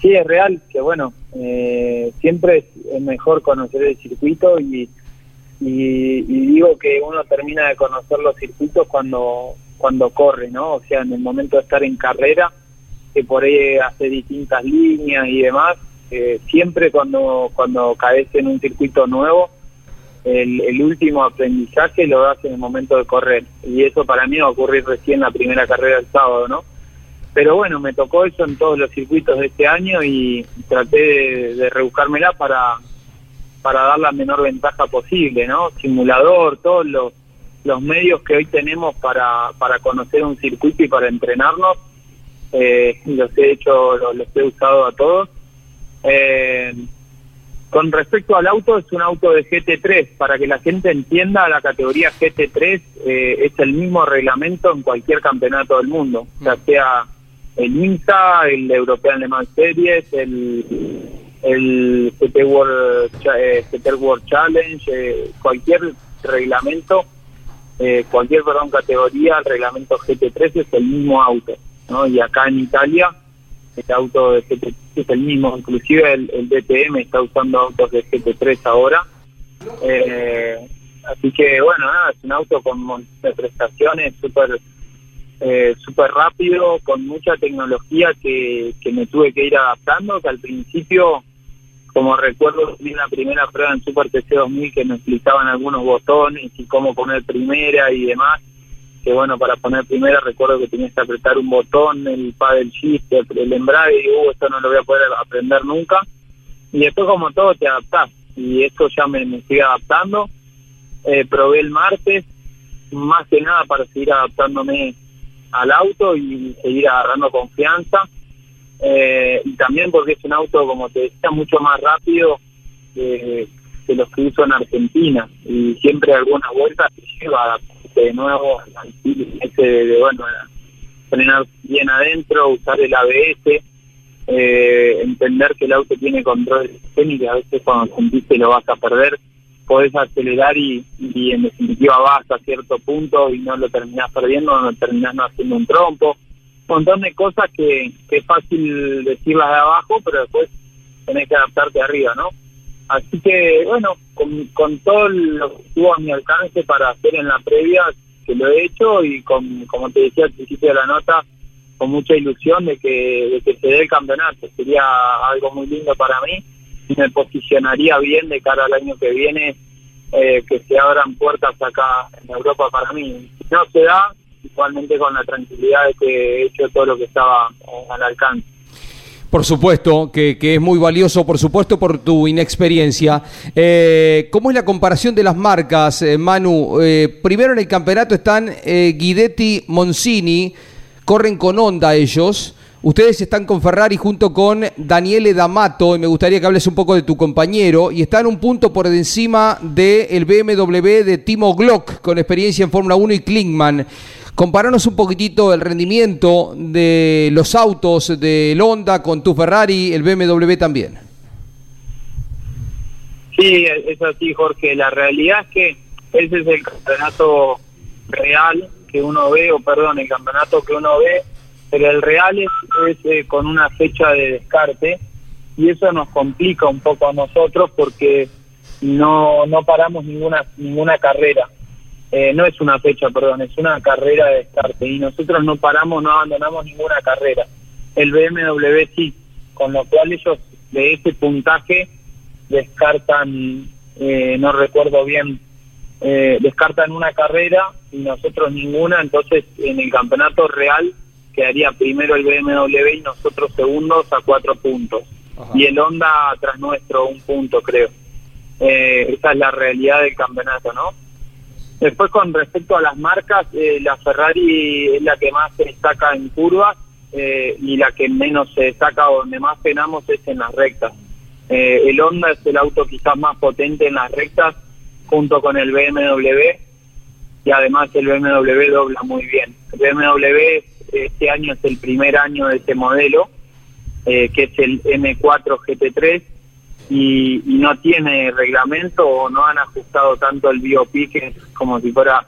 S8: Sí, es real que, bueno, eh, siempre es, mejor conocer el circuito y, y, digo que uno termina de conocer los circuitos cuando, cuando corre, ¿no? O sea, en el momento de estar en carrera que por ahí hace distintas líneas y demás. Eh, siempre cuando, cuando caes en un circuito nuevo, el, último aprendizaje lo das en el momento de correr. Y eso para mí va a ocurrir recién la primera carrera del sábado, ¿no? Pero bueno, me tocó eso en todos los circuitos de este año y traté de, rebuscármela para, para dar la menor ventaja posible, ¿no? Simulador, todos los, los medios que hoy tenemos para, para conocer un circuito y para entrenarnos eh, los he hecho, los, he usado a todos. Eh, con respecto al auto, es un auto de GT3. Para que la gente entienda, la categoría GT3 eh, es el mismo reglamento en cualquier campeonato del mundo, ya mm. sea el INSA, el European Le Mans Series, el, el GT World, eh, GT World Challenge, eh, cualquier reglamento, cualquier perdón, categoría, el reglamento GT3 es el mismo auto. ¿no? Y acá en Italia, este auto de GT3 es el mismo, inclusive el, el DTM está usando autos de GT3 ahora. Eh, así que bueno, nada, es un auto con de prestaciones súper eh, super rápido, con mucha tecnología que, que me tuve que ir adaptando, que al principio, como recuerdo, en la primera prueba en Super TC 2000 que me explicaban algunos botones y cómo poner primera y demás, que bueno, para poner primera recuerdo que tenías que apretar un botón, el paddle shift, el embrague, y uh, esto no lo voy a poder aprender nunca. Y después como todo te adaptás, y esto ya me, me sigue adaptando. Eh, probé el martes, más que nada para seguir adaptándome al auto y seguir agarrando confianza. Eh, y también porque es un auto, como te decía, mucho más rápido que, los que uso en Argentina. Y siempre alguna vuelta te lleva de nuevo ese de, bueno, frenar bien adentro, usar el ABS, eh, entender que el auto tiene control y que a veces cuando sentís que lo vas a perder, podés acelerar y, en definitiva vas a cierto punto y no lo terminás perdiendo, no terminás no haciendo un trompo. Un montón de cosas que, que es fácil decirlas de abajo, pero después tenés que adaptarte arriba, ¿no? Así que, bueno, con, todo lo que estuvo a mi alcance para hacer en la previa, que lo he hecho y con, como te decía al principio de la nota, con mucha ilusión de que, de que se dé el campeonato. Sería algo muy lindo para mí y me posicionaría bien de cara al año que viene, eh, que se abran puertas acá en Europa para mí. Si no se da, igualmente con la tranquilidad de que he hecho todo lo que estaba al alcance.
S3: Por supuesto, que, que, es muy valioso, por supuesto, por tu inexperiencia. Eh, ¿Cómo es la comparación de las marcas, eh, Manu? Eh, primero en el campeonato están eh, Guidetti, Moncini, corren con Honda ellos. Ustedes están con Ferrari junto con Daniele D'Amato, y me gustaría que hables un poco de tu compañero, y están un punto por encima del BMW de Timo Glock, con experiencia en Fórmula 1 y Klingman. Comparanos un poquitito el rendimiento de los autos del Honda con tu Ferrari, el BMW también.
S8: Sí, es así, Jorge. La realidad es que ese es el campeonato real que uno ve, o perdón, el campeonato que uno ve, pero el real es, es eh, con una fecha de descarte y eso nos complica un poco a nosotros porque no no paramos ninguna ninguna carrera. Eh, no es una fecha, perdón, es una carrera de descarte y nosotros no paramos, no abandonamos ninguna carrera. El BMW sí, con lo cual ellos de ese puntaje descartan, eh, no recuerdo bien, eh, descartan una carrera y nosotros ninguna, entonces en el campeonato real quedaría primero el BMW y nosotros segundos a cuatro puntos. Ajá. Y el Honda tras nuestro un punto, creo. Eh, esa es la realidad del campeonato, ¿no? Después con respecto a las marcas, eh, la Ferrari es la que más se destaca en curvas eh, y la que menos se destaca o donde más penamos es en las rectas. Eh, el Honda es el auto quizás más potente en las rectas junto con el BMW y además el BMW dobla muy bien. El BMW este año es el primer año de este modelo, eh, que es el M4 GT3 y, y, no tiene reglamento o no han ajustado tanto el BOP que es como si fuera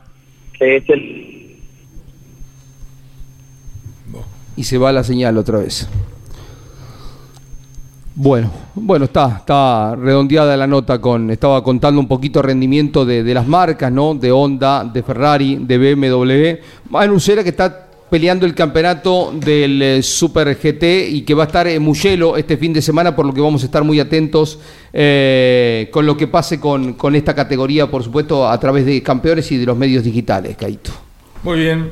S8: que es el
S3: y se va la señal otra vez bueno, bueno, está, está redondeada la nota con, estaba contando un poquito rendimiento de, de las marcas, ¿no? De Honda, de Ferrari, de BMW. Manu Cera que está peleando el campeonato del eh, Super GT y que va a estar en Mugello este fin de semana, por lo que vamos a estar muy atentos eh, con lo que pase con, con, esta categoría, por supuesto, a través de campeones y de los medios digitales, Caito.
S2: Muy bien,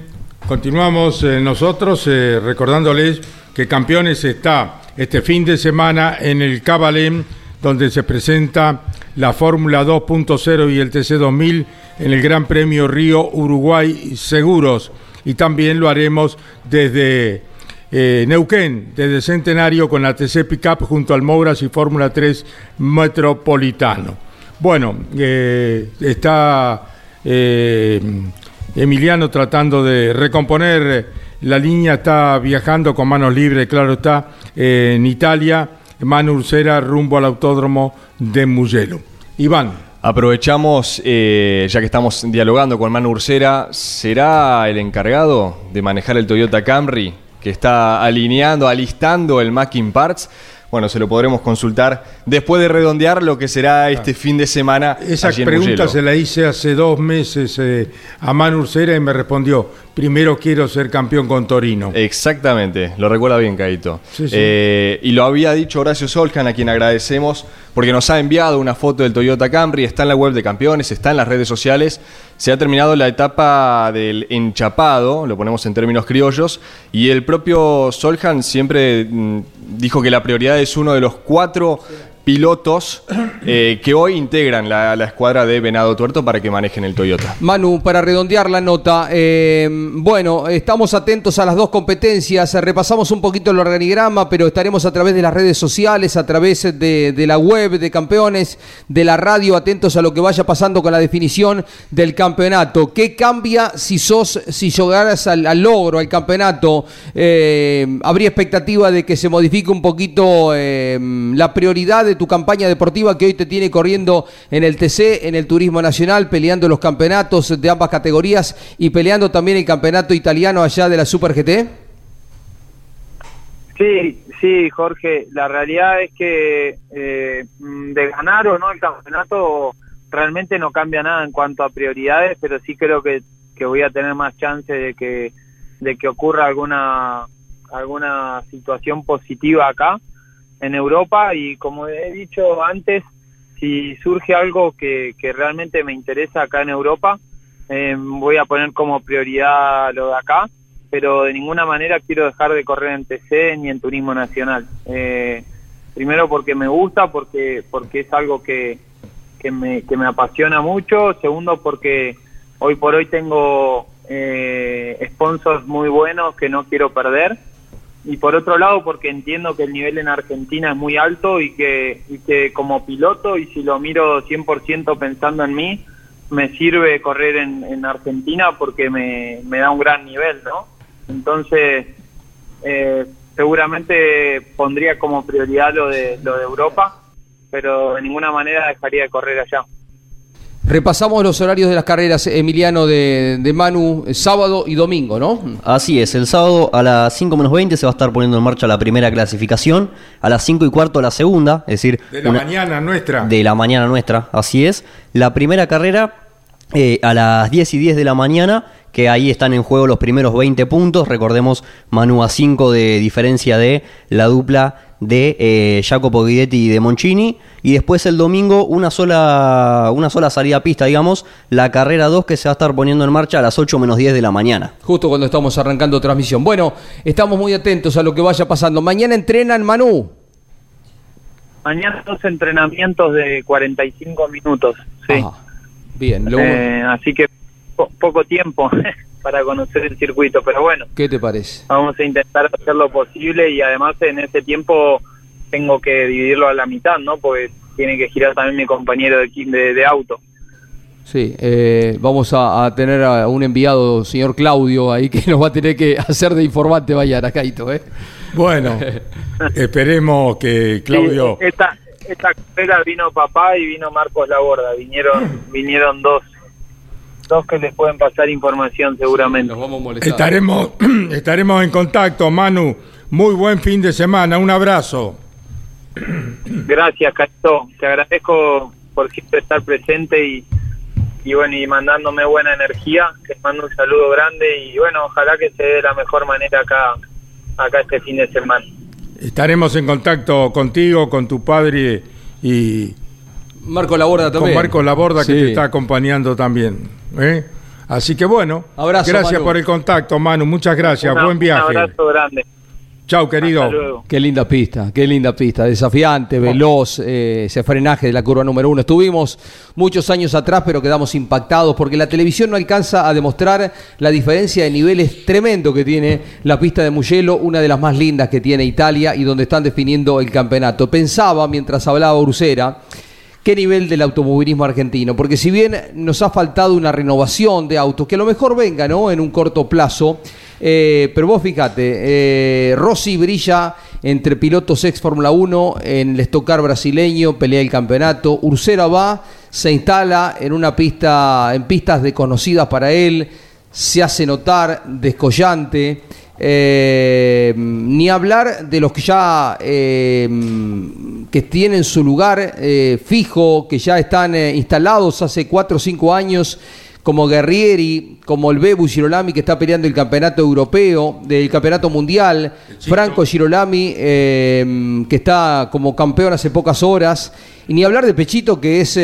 S2: continuamos eh, nosotros eh, recordándoles que Campeones está este fin de semana en el Cabalén, donde se presenta la Fórmula 2.0 y el TC2000 en el Gran Premio Río Uruguay Seguros y también lo haremos desde eh, Neuquén, desde Centenario con la TC Pickup junto al Mouras y Fórmula 3 Metropolitano. Bueno, eh, está eh, Emiliano tratando de recomponer la línea, está viajando con manos libres, claro está, en Italia, Manu Ursera rumbo al autódromo de Mugello. Iván.
S6: Aprovechamos, eh, ya que estamos dialogando con Manu Ursera, ¿será el encargado de manejar el Toyota Camry que está alineando, alistando el Macking Parts? Bueno, se lo podremos consultar después de redondear lo que será este fin de semana.
S2: Esa pregunta se la hice hace dos meses eh, a Manu Ursera y me respondió, primero quiero ser campeón con Torino.
S6: Exactamente, lo recuerda bien, Caito. Sí, sí. Eh, y lo había dicho Horacio Soljan, a quien agradecemos, porque nos ha enviado una foto del Toyota Camry, está en la web de campeones, está en las redes sociales. Se ha terminado la etapa del enchapado, lo ponemos en términos criollos, y el propio Soljan siempre mm, dijo que la prioridad es uno de los cuatro pilotos eh, que hoy integran la, la escuadra de Venado Tuerto para que manejen el Toyota.
S3: Manu, para redondear la nota, eh, bueno, estamos atentos a las dos competencias, repasamos un poquito el organigrama, pero estaremos a través de las redes sociales, a través de, la web de campeones, de la radio, atentos a lo que vaya pasando con la definición del campeonato. ¿Qué cambia si sos, si llegaras al, logro, al campeonato? Eh, ¿Habría expectativa de que se modifique un poquito la prioridad de tu campaña deportiva que hoy te tiene corriendo en el TC, en el Turismo Nacional, peleando los campeonatos de ambas categorías y peleando también el campeonato italiano allá de la Super GT?
S8: Sí, sí, Jorge. La realidad es que eh, de ganar o no el campeonato realmente no cambia nada en cuanto a prioridades, pero sí creo que, que voy a tener más chance de que de que ocurra alguna alguna situación positiva acá en Europa y como he dicho antes, si surge algo que, que realmente me interesa acá en Europa, eh, voy a poner como prioridad lo de acá pero de ninguna manera quiero dejar de correr en TC ni en Turismo Nacional. Eh, primero porque me gusta, porque porque es algo que, que, me, que me apasiona mucho. Segundo porque hoy por hoy tengo eh, sponsors muy buenos que no quiero perder. Y por otro lado porque entiendo que el nivel en Argentina es muy alto y que, y que como piloto, y si lo miro 100% pensando en mí, me sirve correr en, en Argentina porque me, me da un gran nivel, ¿no? Entonces, eh, seguramente pondría como prioridad lo de, lo de Europa, pero de ninguna manera dejaría de correr allá.
S3: Repasamos los horarios de las carreras, Emiliano, de, de Manu, eh, sábado y domingo, ¿no?
S9: Así es, el sábado a las 5 menos 20 se va a estar poniendo en marcha la primera clasificación, a las 5 y cuarto la segunda, es decir...
S2: De la
S9: una-
S2: mañana nuestra.
S9: de la mañana nuestra, así es. La primera carrera eh, a las 10 y 10 de la mañana, que ahí están en juego los primeros 20 puntos. Recordemos, Manu a 5 de diferencia de la dupla de eh, Jacopo Guidetti y de Monchini. Y después el domingo una sola, una sola salida a pista, digamos, la carrera 2 que se va a estar poniendo en marcha a las 8 menos 10 de la mañana.
S3: Justo cuando estamos arrancando transmisión. Bueno, estamos muy atentos a lo que vaya pasando. Mañana entrenan Manu.
S8: Mañana dos entrenamientos de 45 minutos, sí.
S3: Ajá. Bien, lo-
S8: Eh, así que po- poco tiempo <laughs> para conocer el circuito, pero bueno,
S3: ¿qué te parece?
S8: vamos a intentar hacer lo posible y además en ese tiempo tengo que dividirlo a la mitad, ¿no? Porque tiene que girar también mi compañero de, de, de auto.
S3: Sí, eh, vamos a, a tener a un enviado, señor Claudio, ahí que <laughs> nos va a tener que hacer de informante mañana, Caito, ¿eh?
S2: Bueno, <laughs> esperemos que Claudio...
S8: Sí, esta, esta carrera vino papá y vino Marcos Laborda, vinieron, vinieron dos, dos que les pueden pasar información seguramente.
S3: Nos vamos a molestar.
S2: Estaremos, <clears throat> estaremos en contacto, Manu. Muy buen fin de semana. Un abrazo.
S8: Gracias, Caito. Te agradezco por siempre estar presente y, y bueno, y mandándome buena energía. Te mando un saludo grande y bueno, ojalá que se dé de la mejor manera acá, acá este fin de semana.
S2: Estaremos en contacto contigo, con tu padre y
S3: Marco Laborda
S2: con
S3: también.
S2: Marco Laborda que
S3: Sí.
S2: te está acompañando también. ¿Eh? Así que bueno,
S3: Abrazo,
S2: gracias
S3: Manu.
S2: por el contacto, Manu. Muchas gracias.
S8: Una-
S2: Buen viaje.
S8: Un abrazo grande.
S2: Chau, querido.
S3: Qué linda pista, qué linda pista, desafiante, veloz, eh, ese frenaje de la curva número uno. Estuvimos muchos años atrás, pero quedamos impactados porque la televisión no alcanza a demostrar la diferencia de niveles tremendo que tiene la pista de Mugello, una de las más lindas que tiene Italia y donde están definiendo el campeonato. Pensaba mientras hablaba Ursera qué nivel del automovilismo argentino, porque si bien nos ha faltado una renovación de autos, que a lo mejor venga ¿no? en un corto plazo, eh, pero vos fíjate, eh, Rossi brilla entre pilotos ex Fórmula 1 en el estocar brasileño, pelea el campeonato, Ursera va, se instala en una pista, en pistas desconocidas para él, se hace notar, descollante. Eh, ni hablar de los que ya eh, que tienen su lugar eh, fijo, que ya están instalados hace 4 o 5 años, como Guerrieri, como el Bebu Girolami, que está peleando el campeonato europeo, del campeonato mundial, Franco Girolami, que está como campeón hace pocas horas, y ni hablar de Pechito, que es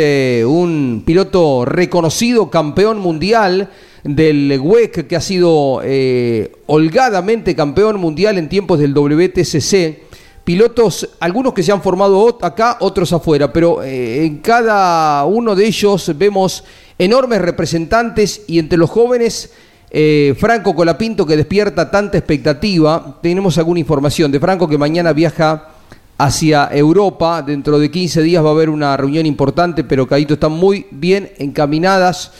S3: un piloto reconocido, campeón mundial del WEC, que ha sido eh, holgadamente campeón mundial en tiempos del WTCC, pilotos, algunos que se han formado acá, otros afuera, pero eh, en cada uno de ellos vemos enormes representantes y entre los jóvenes... Eh, Franco Colapinto que despierta tanta expectativa. Tenemos alguna información de Franco que mañana viaja hacia Europa. Dentro de 15 días va a haber una reunión importante, pero Caíto están muy bien encaminadas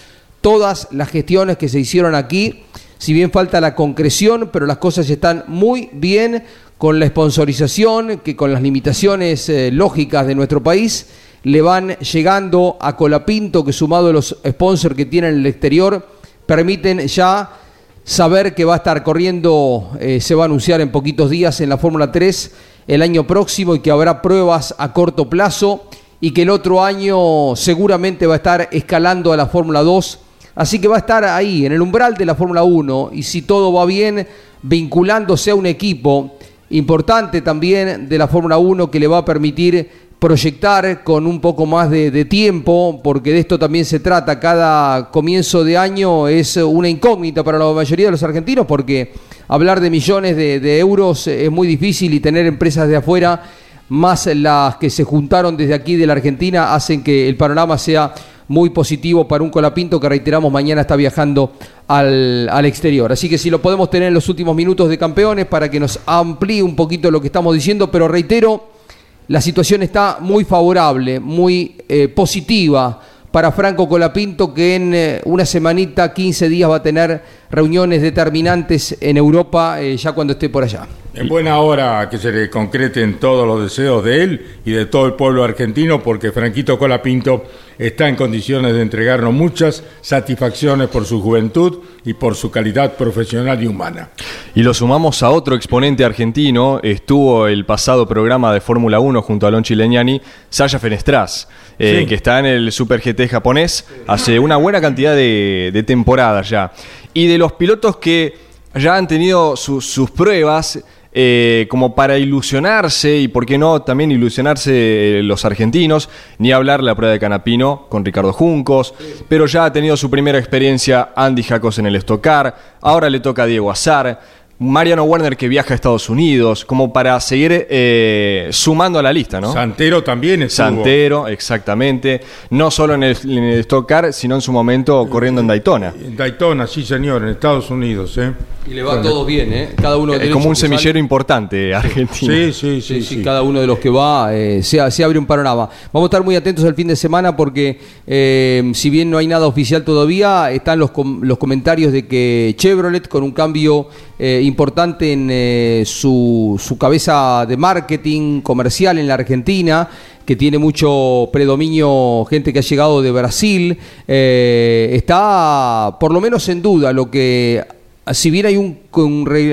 S3: todas las gestiones que se hicieron aquí. Si bien falta la concreción, pero las cosas están muy bien con la sponsorización, que con las limitaciones eh, lógicas de nuestro país le van llegando a Colapinto, que sumado a los sponsors que tienen en el exterior, permiten ya saber que va a estar corriendo, eh, se va a anunciar en poquitos días en la Fórmula 3 el año próximo y que habrá pruebas a corto plazo y que el otro año seguramente va a estar escalando a la Fórmula 2. Así que va a estar ahí, en el umbral de la Fórmula 1 y si todo va bien, vinculándose a un equipo importante también de la Fórmula 1 que le va a permitir proyectar con un poco más de, tiempo, porque de esto también se trata. Cada comienzo de año es una incógnita para la mayoría de los argentinos, porque hablar de millones de, de euros es muy difícil y tener empresas de afuera, más las que se juntaron desde aquí de la Argentina, hacen que el panorama sea muy positivo para un Colapinto que reiteramos mañana está viajando al, al, exterior. Así que si lo podemos tener en los últimos minutos de campeones para que nos amplíe un poquito lo que estamos diciendo, pero reitero, la situación está muy favorable, muy eh, positiva para Franco Colapinto, que en eh, una semanita, 15 días, va a tener reuniones determinantes en Europa eh, ya cuando esté por allá.
S2: En buena hora que se le concreten todos los deseos de él y de todo el pueblo argentino, porque Franquito Colapinto está en condiciones de entregarnos muchas satisfacciones por su juventud y por su calidad profesional y humana.
S6: Y lo sumamos a otro exponente argentino, estuvo el pasado programa de Fórmula 1 junto a Lonchi Leñani, Sasha Fenestraz, eh, sí. que está en el Super GT japonés hace una buena cantidad de, de temporadas ya. Y de los pilotos que ya han tenido su, sus pruebas, eh, como para ilusionarse y por qué no también ilusionarse eh, los argentinos, ni hablar la prueba de Canapino con Ricardo Juncos, pero ya ha tenido su primera experiencia Andy Jacos en el Estocar, ahora le toca a Diego Azar. Mariano Werner que viaja a Estados Unidos, como para seguir eh, sumando a la lista, ¿no?
S2: Santero también estuvo.
S6: Santero, exactamente. No solo en el, en el Stock Car, sino en su momento corriendo en Daytona.
S2: En Daytona, sí señor, en Estados Unidos, ¿eh?
S3: Y le va bueno. todo bien, ¿eh? Cada uno
S6: Es como un semillero importante Argentina.
S2: Sí, sí, sí.
S3: sí, sí. Cada uno de los que va eh, se, se, abre un panorama. Vamos a estar muy atentos el fin de semana porque, eh, si bien no hay nada oficial todavía, están los, com los comentarios de que Chevrolet, con un cambio eh, importante en eh, su, su, cabeza de marketing comercial en la Argentina, que tiene mucho predominio, gente que ha llegado de Brasil, eh, está por lo menos en duda lo que si bien hay un,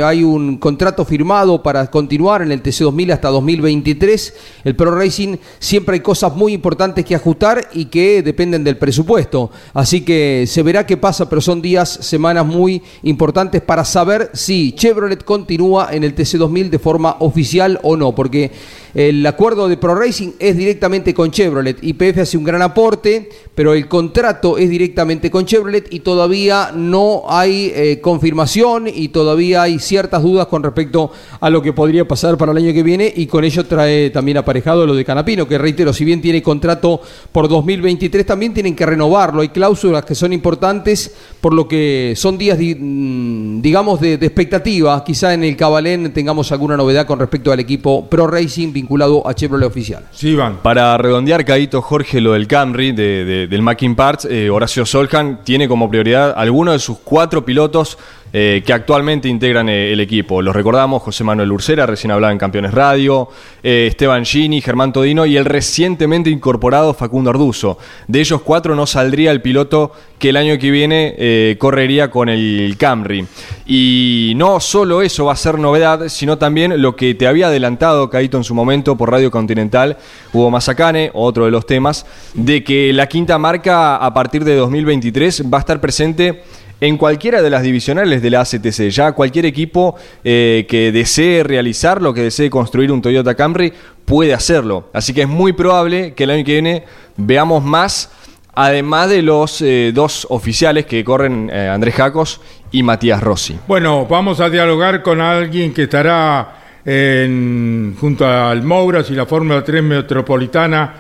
S3: hay un contrato firmado para continuar en el TC2000 hasta 2023, el Pro Racing siempre hay cosas muy importantes que ajustar y que dependen del presupuesto. Así que se verá qué pasa, pero son días, semanas muy importantes para saber si Chevrolet continúa en el TC2000 de forma oficial o no, porque el acuerdo de Pro Racing es directamente con Chevrolet. YPF hace un gran aporte, pero el contrato es directamente con Chevrolet y todavía no hay eh, confirmación y todavía hay ciertas dudas con respecto a lo que podría pasar para el año que viene y con ello trae también aparejado lo de Canapino, que reitero, si bien tiene contrato por 2023, también tienen que renovarlo. Hay cláusulas que son importantes, por lo que son días, mm, digamos, de, de expectativa. Quizá en el Cabalén tengamos alguna novedad con respecto al equipo Pro Racing vinculado a Chevrolet Oficial.
S6: Sí, van. Para redondear, Caíto Jorge, lo del Camry, de, de, del Mackin Parts, eh, Horacio Soljan tiene como prioridad alguno de sus cuatro pilotos eh, que actualmente integran eh, el equipo. Los recordamos, José Manuel Ursera, recién hablaba en Campeones Radio, eh, Esteban Gini, Germán Todino y el recientemente incorporado Facundo Arduzo. De ellos cuatro no saldría el piloto que el año que viene correría con el Camry. Y no solo eso va a ser novedad, sino también lo que te había adelantado, Caito, en su momento por Radio Continental, Hugo Mazacane, otro de los temas, de que la quinta marca a partir de 2023 va a estar presente en cualquiera de las divisionales de la ACTC. Ya cualquier equipo eh, que desee realizarlo, que desee construir un Toyota Camry, puede hacerlo. Así que es muy probable que el año que viene veamos más, además de los eh, dos oficiales que corren eh, Andrés Jacos y Matías Rossi.
S2: Bueno, vamos a dialogar con alguien que estará en- junto al Mouras y la Fórmula 3 Metropolitana,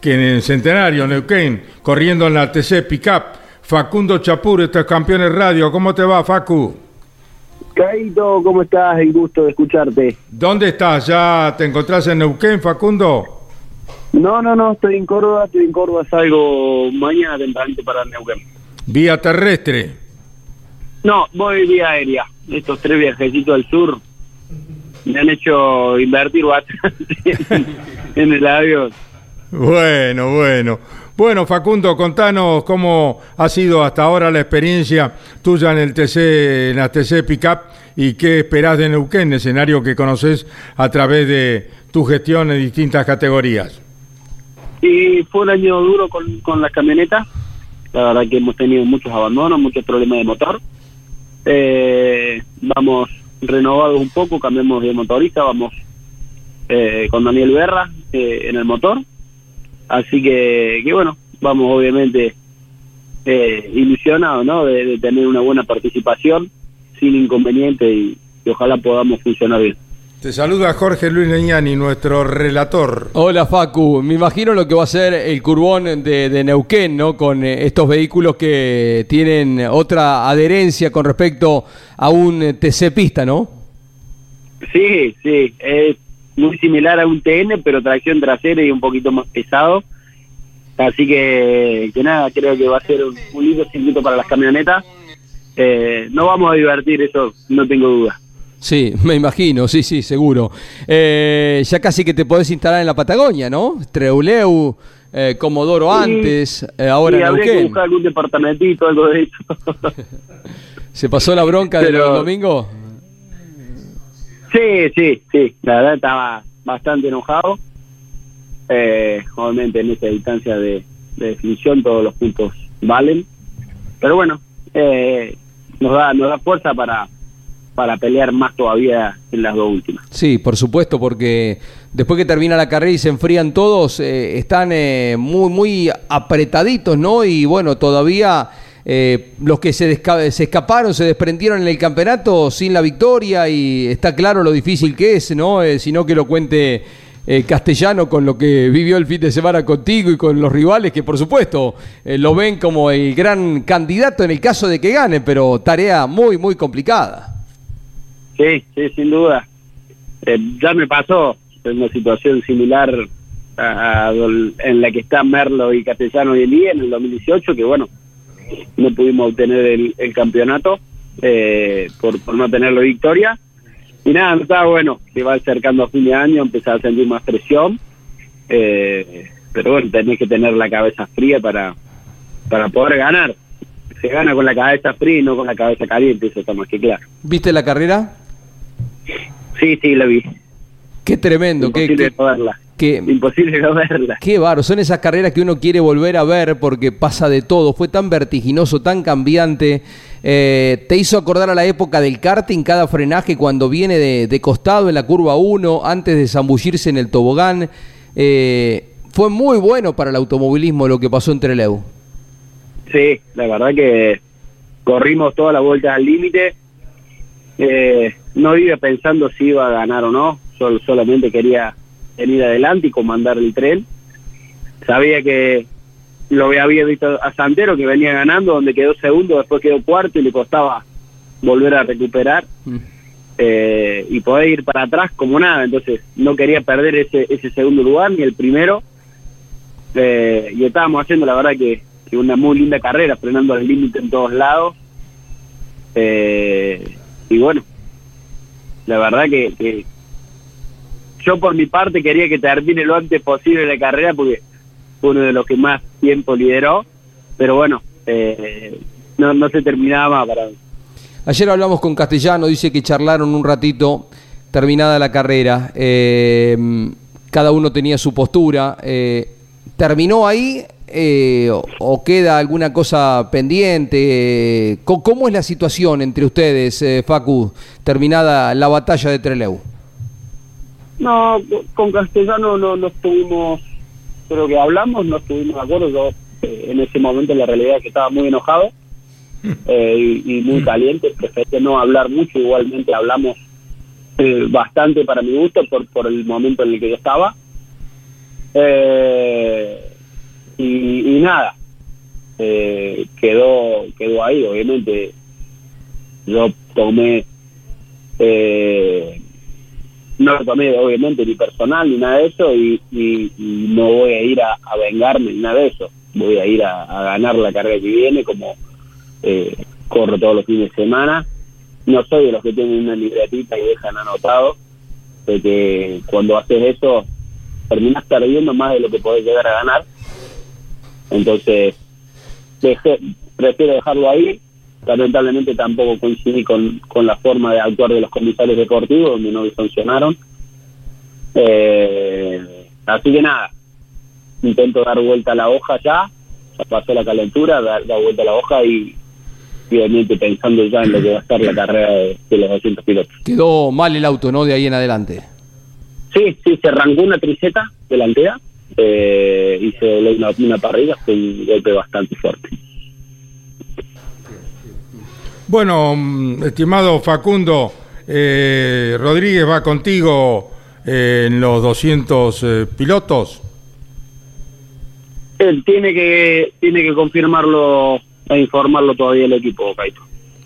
S2: que en el Centenario, Neuquén, corriendo en la TC Pickup. Facundo Chapur, esto es Campeones Radio. ¿Cómo te va, Facu?
S10: Caito, ¿cómo estás? El gusto de escucharte.
S2: ¿Dónde estás? ¿Ya te encontrás en Neuquén, Facundo?
S10: No, no, no, estoy en Córdoba, estoy en Córdoba, salgo mañana tempranito para Neuquén.
S2: Vía terrestre.
S10: No, voy vía aérea. Estos tres viajecitos al sur me han hecho invertir bastante <laughs> en el avión.
S2: Bueno, bueno. Bueno, Facundo, contanos cómo ha sido hasta ahora la experiencia tuya en el TC, en la TC Pickup y qué esperás de Neuquén, escenario que conoces a través de tu gestión en distintas categorías.
S10: Y fue un año duro con, con las camionetas. La verdad que hemos tenido muchos abandonos, muchos problemas de motor. Eh, vamos renovados un poco, cambiamos de motorista, vamos eh, con Daniel Berra eh, en el motor. Así que, que bueno, vamos obviamente eh, ilusionados ¿no? de, de tener una buena participación sin inconveniente y, y ojalá podamos funcionar bien.
S2: Te saluda Jorge Luis Leñani, nuestro relator.
S3: Hola Facu, me imagino lo que va a ser el curbón de, de Neuquén, ¿no? Con eh, estos vehículos que tienen otra adherencia con respecto a un eh, TC pista, ¿no?
S10: Sí, sí, es muy similar a un TN, pero tracción trasera y un poquito más pesado. Así que, que nada, creo que va a ser un, un lindo circuito para las camionetas. Eh, nos vamos a divertir, eso no tengo duda.
S3: Sí, <laughs> me imagino, sí, sí, seguro. Eh, ya casi que te podés instalar en la Patagonia, ¿no? Treuleu, eh, Comodoro
S10: Sí.
S3: antes, eh, ahora
S10: habría que buscar algún departamentito, algo de eso. <laughs>
S3: ¿Se pasó la bronca de
S10: Pero-
S3: del domingo?
S10: Sí, sí, sí, la verdad estaba bastante enojado. Eh, obviamente en esta distancia de, de definición todos los puntos valen. Pero bueno, eh, nos da nos da fuerza para para pelear más todavía en las dos últimas.
S3: Sí, por supuesto, porque después que termina la carrera y se enfrían todos, eh, están eh, muy, muy apretaditos, ¿no? Y bueno, todavía eh, los que se, se escaparon, se desprendieron en el campeonato sin la victoria y está claro lo difícil que es, ¿no? Eh, sino que lo cuente eh, Castellano con lo que vivió el fin de semana contigo y con los rivales que por supuesto eh, lo ven como el gran candidato en el caso de que gane, pero tarea muy, muy complicada.
S10: Sí, sí, sin duda. Eh, ya me pasó en una situación similar a, a en la que está Merlo y Castellano hoy en en el 2018, que bueno, no pudimos obtener el, el campeonato eh, por, por no tener la victoria. Y nada, estaba bueno, se va acercando a fin de año, empezar a sentir más presión. Eh, pero bueno, tenés que tener la cabeza fría para, para poder ganar. Se gana con la cabeza fría y no con la cabeza caliente, eso está más que claro.
S3: ¿Viste la carrera?
S10: Sí, sí, la vi.
S3: Qué tremendo, qué, qué,
S10: Imposible no verla.
S3: qué bárbaro. Son esas carreras que uno quiere volver a ver porque pasa de todo. Fue tan vertiginoso, tan cambiante. Eh, te hizo acordar a la época del karting, cada frenaje cuando viene de, de costado en la curva 1, antes de zambullirse en el tobogán. Eh, fue muy bueno para el automovilismo lo que pasó en Trelew.
S10: Sí, la verdad que corrimos todas las vueltas al límite. Eh, no iba pensando si iba a ganar o no, sol- solamente quería venir adelante y comandar el tren. Sabía que lo había visto a Santero que venía ganando, donde quedó segundo, después quedó cuarto y le costaba volver a recuperar eh, y poder ir para atrás como nada. Entonces no quería perder ese, ese segundo lugar ni el primero. Eh, y estábamos haciendo la verdad que, que una muy linda carrera, frenando al límite en todos lados. Eh, y bueno, la verdad que, que yo por mi parte quería que termine lo antes posible la carrera porque fue uno de los que más tiempo lideró, pero bueno, eh, no, no se terminaba para.
S3: Ayer hablamos con Castellano, dice que charlaron un ratito, terminada la carrera. eh, cada uno tenía su postura. eh, ¿Terminó ahí eh, o, o queda alguna cosa pendiente? Co- ¿Cómo es la situación entre ustedes, eh, Facu, terminada la batalla de Trelew?
S10: No, con Castellano no, no estuvimos, creo que hablamos, no estuvimos de acuerdo. Yo eh, en ese momento la realidad es que estaba muy enojado <laughs> eh, y, y muy caliente, preferí no hablar mucho, igualmente hablamos eh, bastante para mi gusto por, por el momento en el que yo estaba. Eh, y, y nada, eh, quedó quedó ahí, obviamente yo tomé eh, no lo tomé obviamente ni personal ni nada de eso y, y- no voy a ir a, vengarme ni nada de eso. Voy a ir a, ganar la carrera que viene como eh, corro todos los fines de semana. No soy de los que tienen una libretita y dejan anotado de que cuando haces eso terminas perdiendo más de lo que podés llegar a ganar. Entonces prefiero dejarlo ahí lamentablemente tampoco coincidí con, con la forma de actuar de los comisarios deportivos donde no funcionaron eh, así que nada intento dar vuelta a la hoja ya ya pasó la calentura dar, dar vuelta a la hoja y, obviamente pensando ya en lo que va a ser la carrera de, de los 200 pilotos
S3: Quedó mal el auto, ¿no? De ahí en adelante.
S10: Sí, sí, se arrancó una triceta delantera eh, y se dobló una, una parrilla, fue un golpe bastante fuerte.
S2: Bueno, mm, estimado Facundo, eh, Rodríguez va contigo eh, en los 200 eh, pilotos.
S10: Él tiene que tiene que confirmarlo e informarlo todavía el equipo, Caito.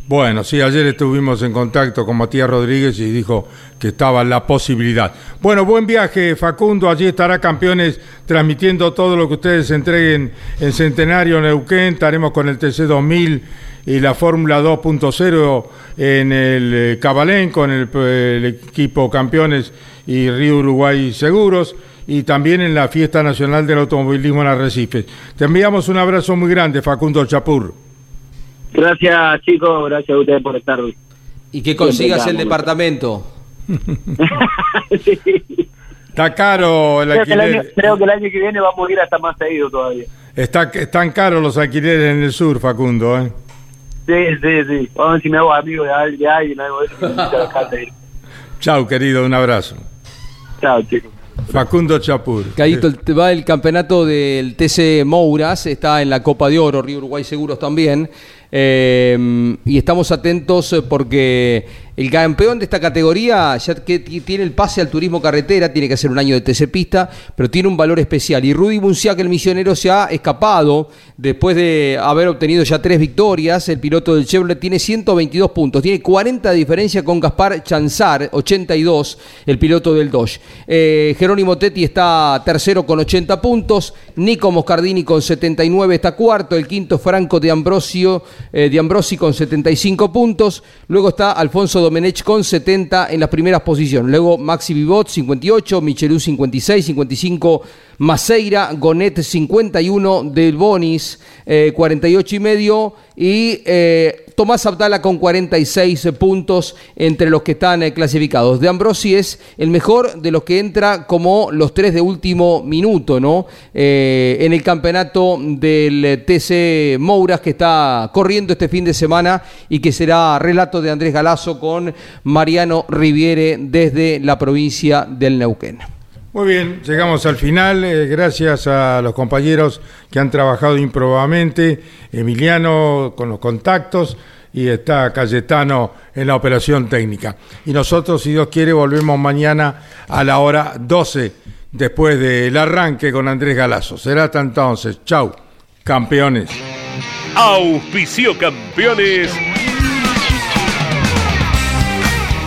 S2: Bueno, sí, ayer estuvimos en contacto con Matías Rodríguez y dijo que estaba la posibilidad. Bueno, buen viaje, Facundo. Allí estará Campeones transmitiendo todo lo que ustedes entreguen en Centenario Neuquén. Estaremos con el TC2000 y la Fórmula 2.0 en el eh, Cabalén con el, el equipo Campeones y Río Uruguay Seguros y también en la Fiesta Nacional del Automovilismo en Arrecifes. Te enviamos un abrazo muy grande, Facundo Chapur.
S10: Gracias, chicos, gracias a ustedes por estar.
S3: Y que consigas el departamento. <laughs>
S2: Está caro el
S8: Creo que, el año,
S2: alquiler.
S8: creo que el año que viene vamos a ir hasta más seguido todavía.
S2: Está, están caros los alquileres en el sur, Facundo. ¿eh?
S8: Sí, sí, sí. Vamos a ver si me hago amigo de alguien, de alguien algo de eso. <laughs>
S2: Chau, querido, un abrazo.
S8: Chao, chicos.
S2: Facundo Chapur.
S3: Caíto, va el campeonato del TC Mouras, está en la Copa de Oro, Río Uruguay Seguros también. Eh, y estamos atentos porque el campeón de esta categoría ya que ti- tiene el pase al turismo carretera, tiene que hacer un año de TC Pista, pero tiene un valor especial. Y Rudy Bunciac, el misionero, se ha escapado después de haber obtenido ya tres victorias. El piloto del Chevrolet tiene 122 puntos, tiene 40 de diferencia con Gaspar Chanzar, 82, el piloto del Dodge. Eh, Jerónimo Tetti está tercero con 80 puntos, Nico Moscardini con 79 está cuarto, el quinto Franco de Ambrosio, eh, de Ambrosi con 75 puntos, luego está Alfonso Domenech con 70 en las primeras posiciones, luego Maxi Vivot 58, Michelú 56, 55 Maceira, Gonet 51, Del Bonis eh, 48 y medio y eh, Tomás Abdala con 46 puntos entre los que están eh, clasificados. De Ambrosi es el mejor de los que entra como los tres de último minuto, ¿no? Eh, en el campeonato del eh, TC Mouras que está corriendo este fin de semana y que será relato de Andrés Galazo con Mariano Riviere desde la provincia del Neuquén.
S2: Muy bien, llegamos al final. eh, gracias a los compañeros que han trabajado improbablemente. Emiliano con los contactos y está Cayetano en la operación técnica. Y nosotros, si Dios quiere, volvemos mañana a la hora 12, después del arranque con Andrés Galazo. Será hasta entonces. Chau, campeones.
S1: Auspicio campeones.